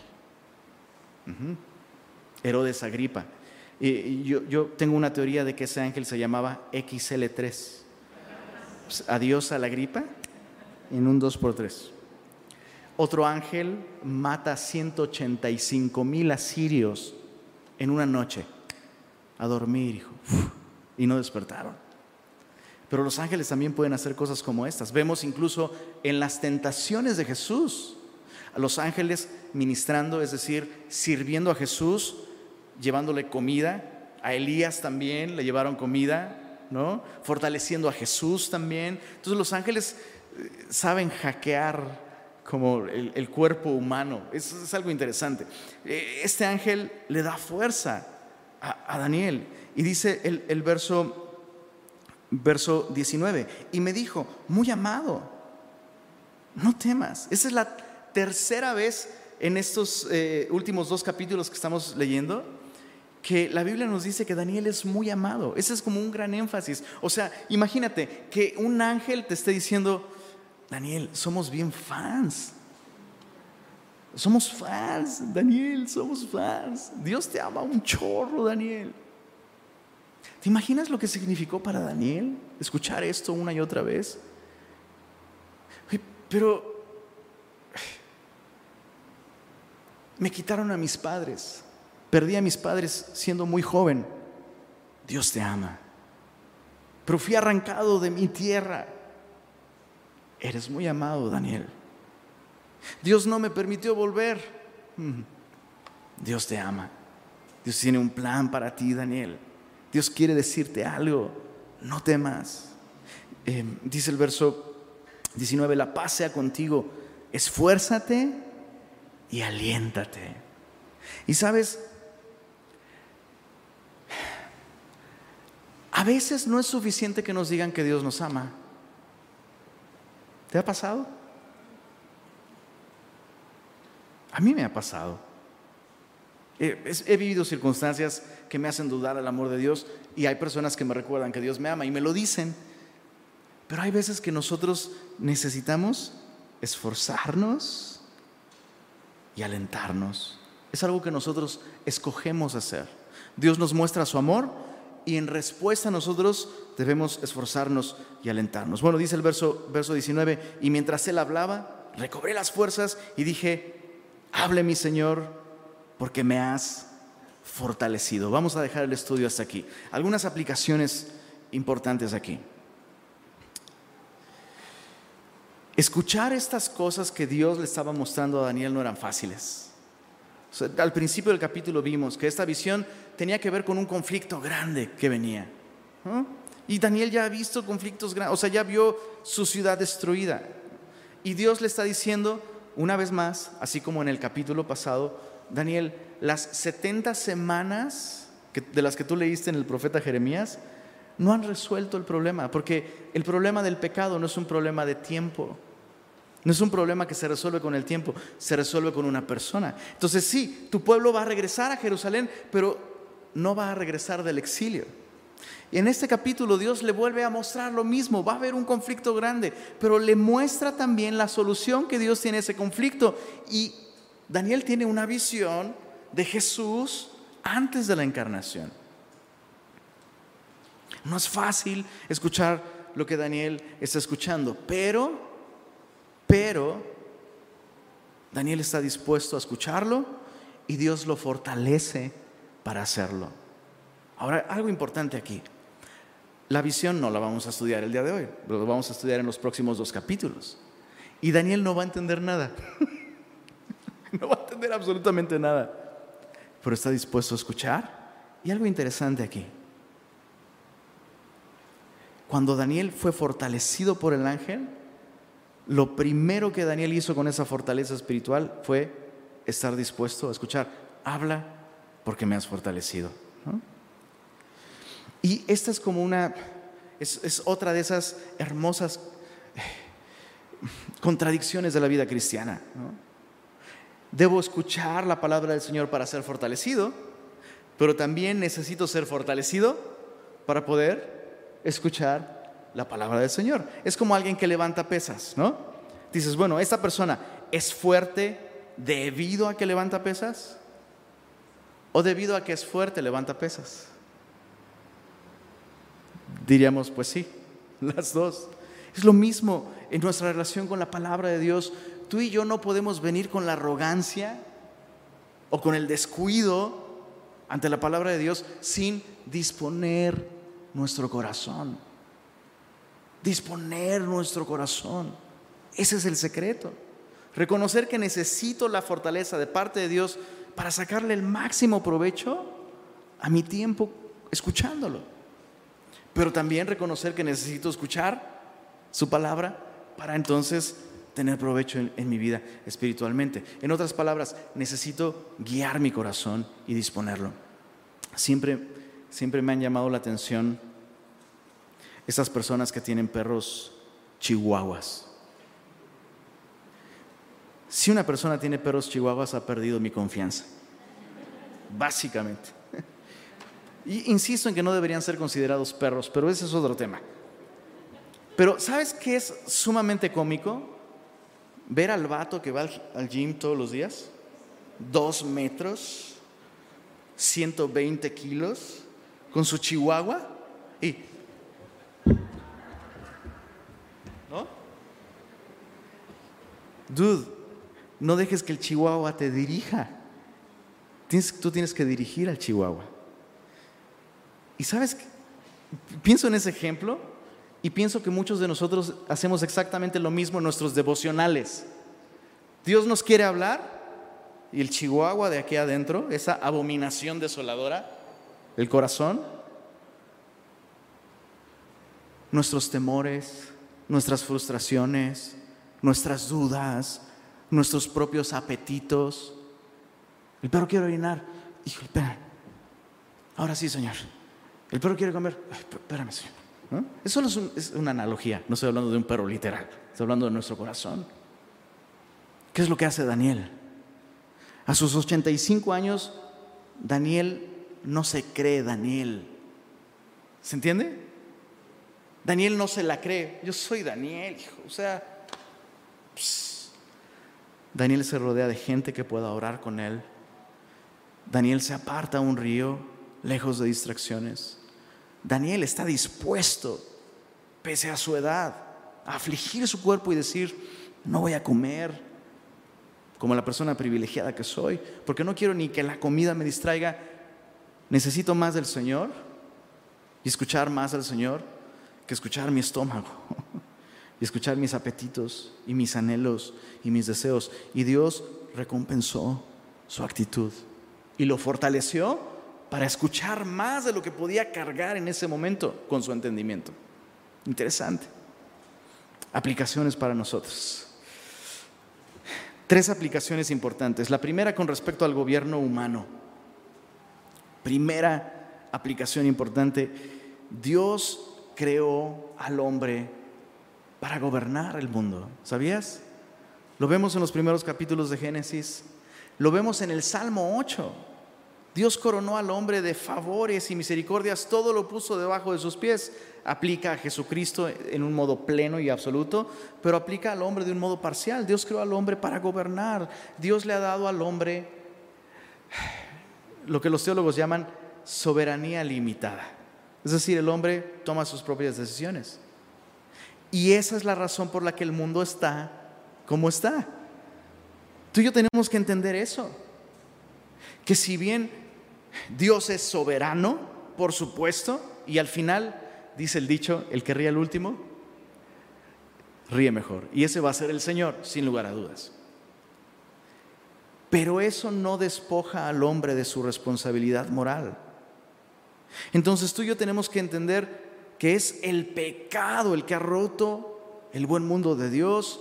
Herodes Agripa. Y yo, tengo una teoría de que ese ángel se llamaba XL3. Pues, adiós a la gripa en un 2x3. Otro ángel mata 185 mil asirios en una noche a dormir, hijo. Y no despertaron. Pero los ángeles también pueden hacer cosas como estas. Vemos incluso en las tentaciones de Jesús a los ángeles ministrando, es decir, sirviendo a Jesús, llevándole comida. A Elías también le llevaron comida, ¿no? Fortaleciendo a Jesús también. Entonces los ángeles eh, saben hackear como el, cuerpo humano. Eso es algo interesante. Eh, este ángel le da fuerza a, Daniel. Y dice el, el verso verso 19, y me dijo, muy amado, no temas. Esa es la tercera vez en estos eh, últimos dos capítulos que estamos leyendo que la Biblia nos dice que Daniel es muy amado. Ese es como un gran énfasis. O sea, imagínate que un ángel te esté diciendo, Daniel, somos bien fans. Somos fans, Daniel, somos fans. Dios te ama un chorro, Daniel. ¿Te imaginas lo que significó para Daniel escuchar esto una y otra vez? Pero me quitaron a mis padres. Perdí a mis padres siendo muy joven. Dios te ama. Pero fui arrancado de mi tierra. Eres muy amado, Daniel. Dios no me permitió volver. Mm. Dios te ama. Dios tiene un plan para ti, Daniel. Dios quiere decirte algo. No temas. Eh, dice el verso 19, la paz sea contigo. Esfuérzate y aliéntate. Y sabes, a veces no es suficiente que nos digan que Dios nos ama. ¿Te ha pasado? A mí me ha pasado. He, vivido circunstancias que me hacen dudar el amor de Dios y hay personas que me recuerdan que Dios me ama y me lo dicen. Pero hay veces que nosotros necesitamos esforzarnos y alentarnos. Es algo que nosotros escogemos hacer. Dios nos muestra su amor y en respuesta nosotros debemos esforzarnos y alentarnos. Bueno, dice el verso, verso 19, y mientras él hablaba, recobré las fuerzas y dije, hable mi Señor, porque me has fortalecido. Vamos a dejar el estudio hasta aquí. Algunas aplicaciones importantes aquí. Escuchar estas cosas que Dios le estaba mostrando a Daniel no eran fáciles. Al principio del capítulo vimos que esta visión tenía que ver con un conflicto grande que venía. Y Daniel ya ha visto conflictos grandes, o sea, ya vio su ciudad destruida. Y Dios le está diciendo, una vez más, así como en el capítulo pasado, Daniel, las 70 semanas de las que tú leíste en el profeta Jeremías no han resuelto el problema, porque el problema del pecado no es un problema de tiempo. No es un problema que se resuelve con el tiempo, se resuelve con una persona. Entonces sí, tu pueblo va a regresar a Jerusalén, pero no va a regresar del exilio. Y en este capítulo Dios le vuelve a mostrar lo mismo, va a haber un conflicto grande, pero le muestra también la solución que Dios tiene a ese conflicto. Y Daniel tiene una visión de Jesús antes de la encarnación. No es fácil escuchar lo que Daniel está escuchando, pero, pero, Daniel está dispuesto a escucharlo y Dios lo fortalece para hacerlo. Ahora, algo importante aquí. La visión no la vamos a estudiar el día de hoy, lo vamos a estudiar en los próximos dos capítulos. Y Daniel no va a entender nada. no va a entender absolutamente nada, pero está dispuesto a escuchar. Y algo interesante aquí. Cuando Daniel fue fortalecido por el ángel, lo primero que Daniel hizo con esa fortaleza espiritual fue estar dispuesto a escuchar. Habla porque me has fortalecido. Y esta es como una, es, otra de esas hermosas eh, contradicciones de la vida cristiana. Debo escuchar la palabra del Señor para ser fortalecido, pero también necesito ser fortalecido para poder escuchar la palabra del Señor. Es como alguien que levanta pesas, ¿no? Dices, bueno, esta persona es fuerte debido a que levanta pesas o debido a que es fuerte levanta pesas. Diríamos, pues sí, las dos. Es lo mismo en nuestra relación con la palabra de Dios tú y yo no podemos venir con la arrogancia o con el descuido ante la palabra de Dios sin disponer nuestro corazón. Disponer nuestro corazón. Ese es el secreto. Reconocer que necesito la fortaleza de parte de Dios para sacarle el máximo provecho a mi tiempo escuchándolo. Pero también reconocer que necesito escuchar su palabra para entonces tener provecho en, mi vida espiritualmente. En otras palabras, necesito guiar mi corazón y disponerlo. Siempre, siempre me han llamado la atención esas personas que tienen perros chihuahuas. Si una persona tiene perros chihuahuas, ha perdido mi confianza. Básicamente. Y insisto en que no deberían ser considerados perros, pero ese es otro tema. Pero ¿sabes qué es sumamente cómico? Ver al vato que va al, gym todos los días, dos metros, 120 kilos, con su chihuahua y... Dude, no dejes que el chihuahua te dirija. tú tienes que dirigir al chihuahua. Y sabes, pienso en ese ejemplo y pienso que muchos de nosotros hacemos exactamente lo mismo en nuestros devocionales. Dios nos quiere hablar y el chihuahua de aquí adentro, esa abominación desoladora, el corazón, nuestros temores, nuestras frustraciones, nuestras dudas, nuestros propios apetitos. El perro quiere orinar. Hijo, espera. Ahora sí, Señor. El perro quiere comer. espérame, Señor. Eso es, es una analogía. No estoy hablando de un perro literal. Estoy hablando de nuestro corazón. ¿Qué es lo que hace Daniel? A sus 85 años, Daniel no se cree Daniel. ¿Se entiende? Daniel no se la cree. Yo soy Daniel, hijo. O sea, Daniel se rodea de gente que pueda orar con él. Daniel se aparta a un río, lejos de distracciones. Daniel está dispuesto, pese a su edad, a afligir su cuerpo y decir, no voy a comer como la persona privilegiada que soy, porque no quiero ni que la comida me distraiga. Necesito más del Señor y escuchar más del Señor que escuchar mi estómago y escuchar mis apetitos y mis anhelos y mis deseos. Y Dios recompensó su actitud y lo fortaleció para escuchar más de lo que podía cargar en ese momento con su entendimiento. Interesante. Aplicaciones para nosotros. Tres aplicaciones importantes. La primera con respecto al gobierno humano. Primera aplicación importante. Dios creó al hombre para gobernar el mundo. ¿Sabías? Lo vemos en los primeros capítulos de Génesis. Lo vemos en el Salmo 8. Dios coronó al hombre de favores y misericordias, todo lo puso debajo de sus pies. Aplica a Jesucristo en un modo pleno y absoluto, pero aplica al hombre de un modo parcial. Dios creó al hombre para gobernar. Dios le ha dado al hombre lo que los teólogos llaman soberanía limitada. Es decir, el hombre toma sus propias decisiones. Y esa es la razón por la que el mundo está como está. Tú y yo tenemos que entender eso. Que si bien Dios es soberano, por supuesto, y al final, dice el dicho, el que ríe al último, ríe mejor. Y ese va a ser el Señor, sin lugar a dudas. Pero eso no despoja al hombre de su responsabilidad moral. Entonces tú y yo tenemos que entender que es el pecado el que ha roto el buen mundo de Dios,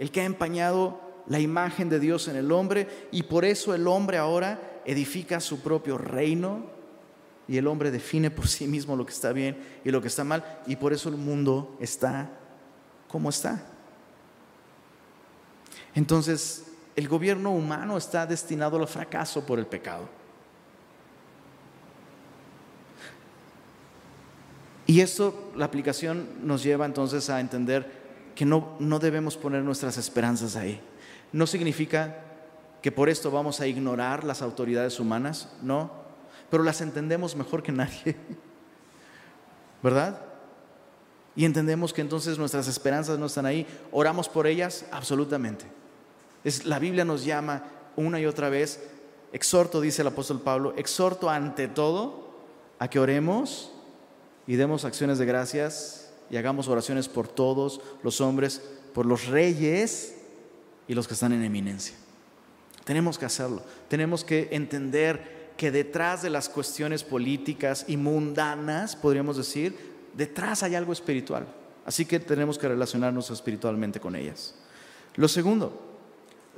el que ha empañado la imagen de Dios en el hombre y por eso el hombre ahora edifica su propio reino y el hombre define por sí mismo lo que está bien y lo que está mal y por eso el mundo está como está. Entonces, el gobierno humano está destinado al fracaso por el pecado. Y esto, la aplicación nos lleva entonces a entender que no, no debemos poner nuestras esperanzas ahí. No significa que por esto vamos a ignorar las autoridades humanas, no, pero las entendemos mejor que nadie, ¿verdad? Y entendemos que entonces nuestras esperanzas no están ahí. ¿Oramos por ellas? Absolutamente. Es, la Biblia nos llama una y otra vez, exhorto, dice el apóstol Pablo, exhorto ante todo a que oremos y demos acciones de gracias y hagamos oraciones por todos los hombres, por los reyes y los que están en eminencia. Tenemos que hacerlo. Tenemos que entender que detrás de las cuestiones políticas y mundanas, podríamos decir, detrás hay algo espiritual. Así que tenemos que relacionarnos espiritualmente con ellas. Lo segundo,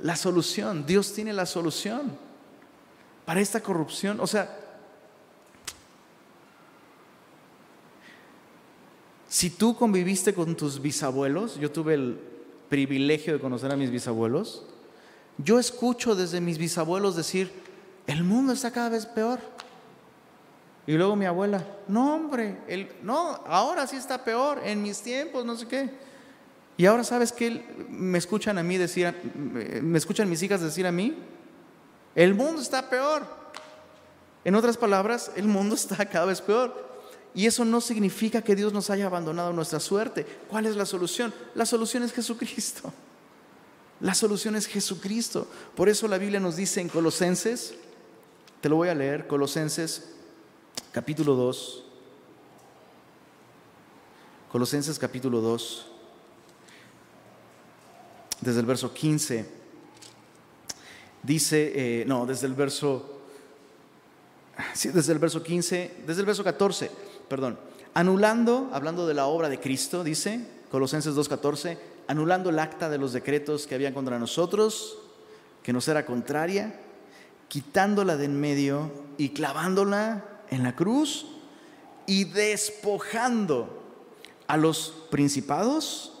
la solución. Dios tiene la solución para esta corrupción. O sea, Si tú conviviste con tus bisabuelos, yo tuve el privilegio de conocer a mis bisabuelos, Yo escucho desde mis bisabuelos decir, el mundo está cada vez peor. Y luego mi abuela, no hombre, el, no, ahora sí está peor, en mis tiempos, no sé qué. Y ahora sabes que me escuchan a mí decir, me escuchan mis hijas decir a mí, el mundo está peor. En otras palabras, el mundo está cada vez peor. Y eso no significa que Dios nos haya abandonado nuestra suerte. ¿Cuál es la solución? La solución es Jesucristo. La solución es Jesucristo. Por eso la Biblia nos dice en Colosenses, te lo voy a leer, Colosenses capítulo 2. Colosenses capítulo 2, desde el verso 15, dice, eh, no, desde el verso, sí, desde el verso 15, desde el verso 14, perdón, anulando, hablando de la obra de Cristo, dice Colosenses 2.14, anulando el acta de los decretos que habían contra nosotros, que nos era contraria, quitándola de en medio y clavándola en la cruz y despojando a los principados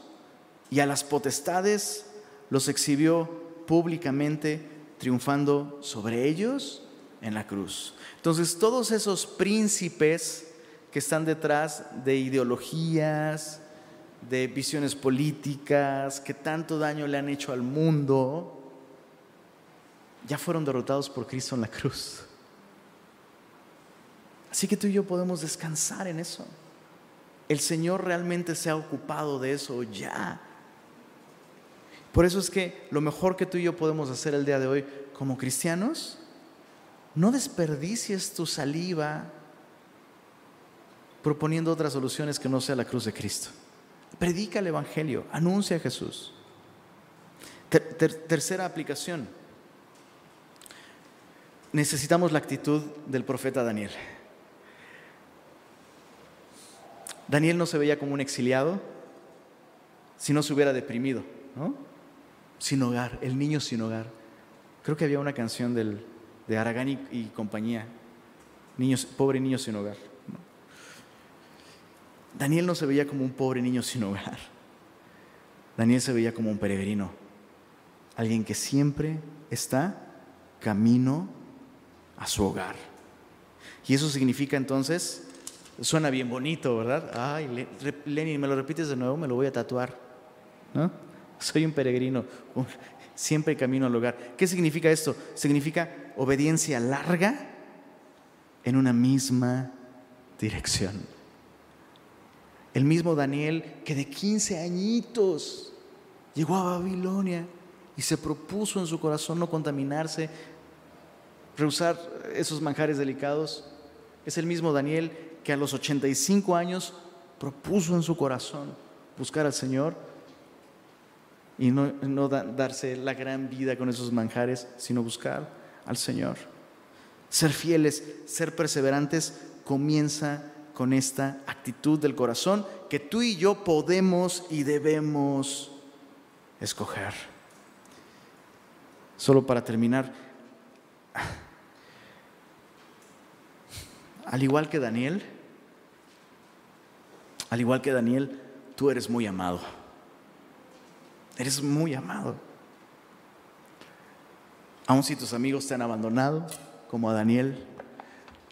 y a las potestades, los exhibió públicamente, triunfando sobre ellos en la cruz. Entonces, todos esos príncipes que están detrás de ideologías, de visiones políticas, que tanto daño le han hecho al mundo, ya fueron derrotados por Cristo en la cruz. Así que tú y yo podemos descansar en eso. El Señor realmente se ha ocupado de eso ya. Por eso es que lo mejor que tú y yo podemos hacer el día de hoy como cristianos, no desperdicies tu saliva proponiendo otras soluciones que no sea la cruz de Cristo. Predica el Evangelio, anuncia a Jesús. tercera aplicación. Necesitamos la actitud del profeta Daniel. Daniel no se veía como un exiliado si no se hubiera deprimido, ¿no? Sin hogar, el niño sin hogar. Creo que había una canción del, de Aragán y, compañía, niños, pobre niño sin hogar. Daniel no se veía como un pobre niño sin hogar. Daniel se veía como un peregrino, alguien que siempre está camino a su hogar. Y eso significa entonces Suena bien bonito, ¿verdad? Ay, Lenin, ¿me lo repites de nuevo? Me lo voy a tatuar. ¿No? Soy un peregrino, siempre camino al hogar. ¿Qué significa esto? Significa obediencia larga en una misma dirección. El mismo Daniel que de 15 añitos llegó a Babilonia y se propuso en su corazón no contaminarse, rehusar esos manjares delicados. Es el mismo Daniel que a los 85 años propuso en su corazón buscar al Señor y no, darse la gran vida con esos manjares, sino buscar al Señor. Ser fieles, ser perseverantes, comienza con esta actitud del corazón que tú y yo podemos y debemos escoger. Solo para terminar, al igual que Daniel, al igual que Daniel, tú eres muy amado. Eres muy amado. Aun si tus amigos te han abandonado, como a Daniel,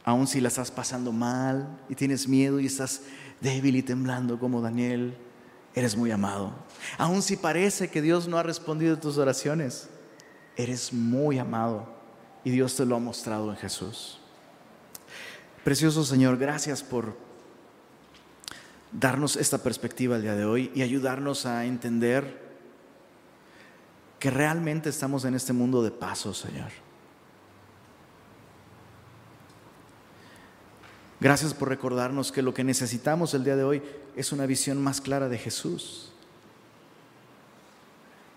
aun si la estás pasando mal y tienes miedo y estás débil y temblando como Daniel, eres muy amado. Aun si parece que Dios no ha respondido a tus oraciones, eres muy amado y Dios te lo ha mostrado en Jesús. Precioso Señor, gracias por darnos esta perspectiva el día de hoy y ayudarnos a entender que realmente estamos en este mundo de paso, Señor. Gracias por recordarnos que lo que necesitamos el día de hoy es una visión más clara de Jesús.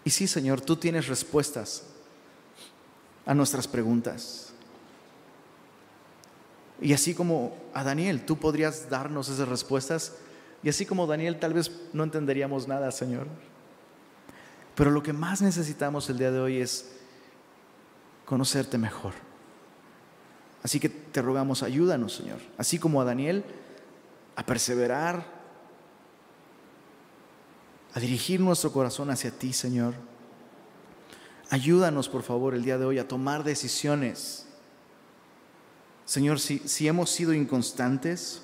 Y sí, Señor, tú tienes respuestas a nuestras preguntas. Y así como a Daniel, tú podrías darnos esas respuestas. Y así como Daniel, tal vez no entenderíamos nada, Señor. Pero lo que más necesitamos el día de hoy es conocerte mejor. Así que te rogamos, ayúdanos, Señor. Así como a Daniel, a perseverar, a dirigir nuestro corazón hacia ti, Señor. Ayúdanos, por favor, el día de hoy a tomar decisiones. Señor, si, si hemos sido inconstantes,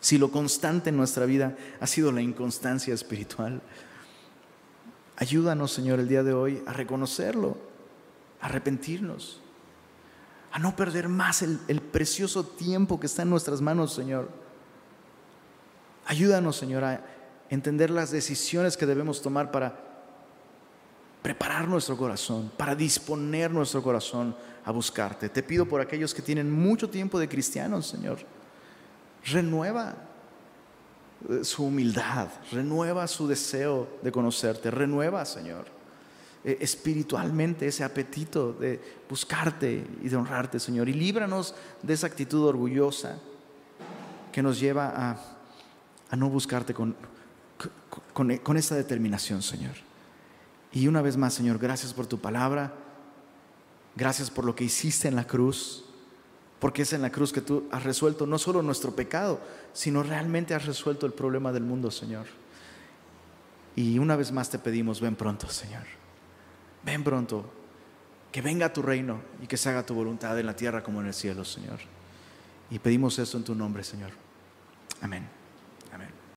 si lo constante en nuestra vida ha sido la inconstancia espiritual, ayúdanos, Señor, el día de hoy a reconocerlo, a arrepentirnos, a no perder más el, precioso tiempo que está en nuestras manos, Señor. Ayúdanos, Señor, a entender las decisiones que debemos tomar para preparar nuestro corazón, para disponer nuestro corazón a buscarte. Te pido por aquellos que tienen mucho tiempo de cristianos, Señor renueva eh, su humildad, renueva su deseo de conocerte, renueva, Señor, eh, espiritualmente ese apetito de buscarte y de honrarte, Señor. Y líbranos de esa actitud orgullosa que nos lleva a, no buscarte con, con, esta determinación, Señor. Y una vez más, Señor, gracias por tu palabra, gracias por lo que hiciste en la cruz porque es en la cruz que tú has resuelto no solo nuestro pecado, sino realmente has resuelto el problema del mundo, Señor. Y una vez más te pedimos, ven pronto, Señor. Ven pronto. Que venga tu reino y que se haga tu voluntad en la tierra como en el cielo, Señor. Y pedimos esto en tu nombre, Señor. Amén.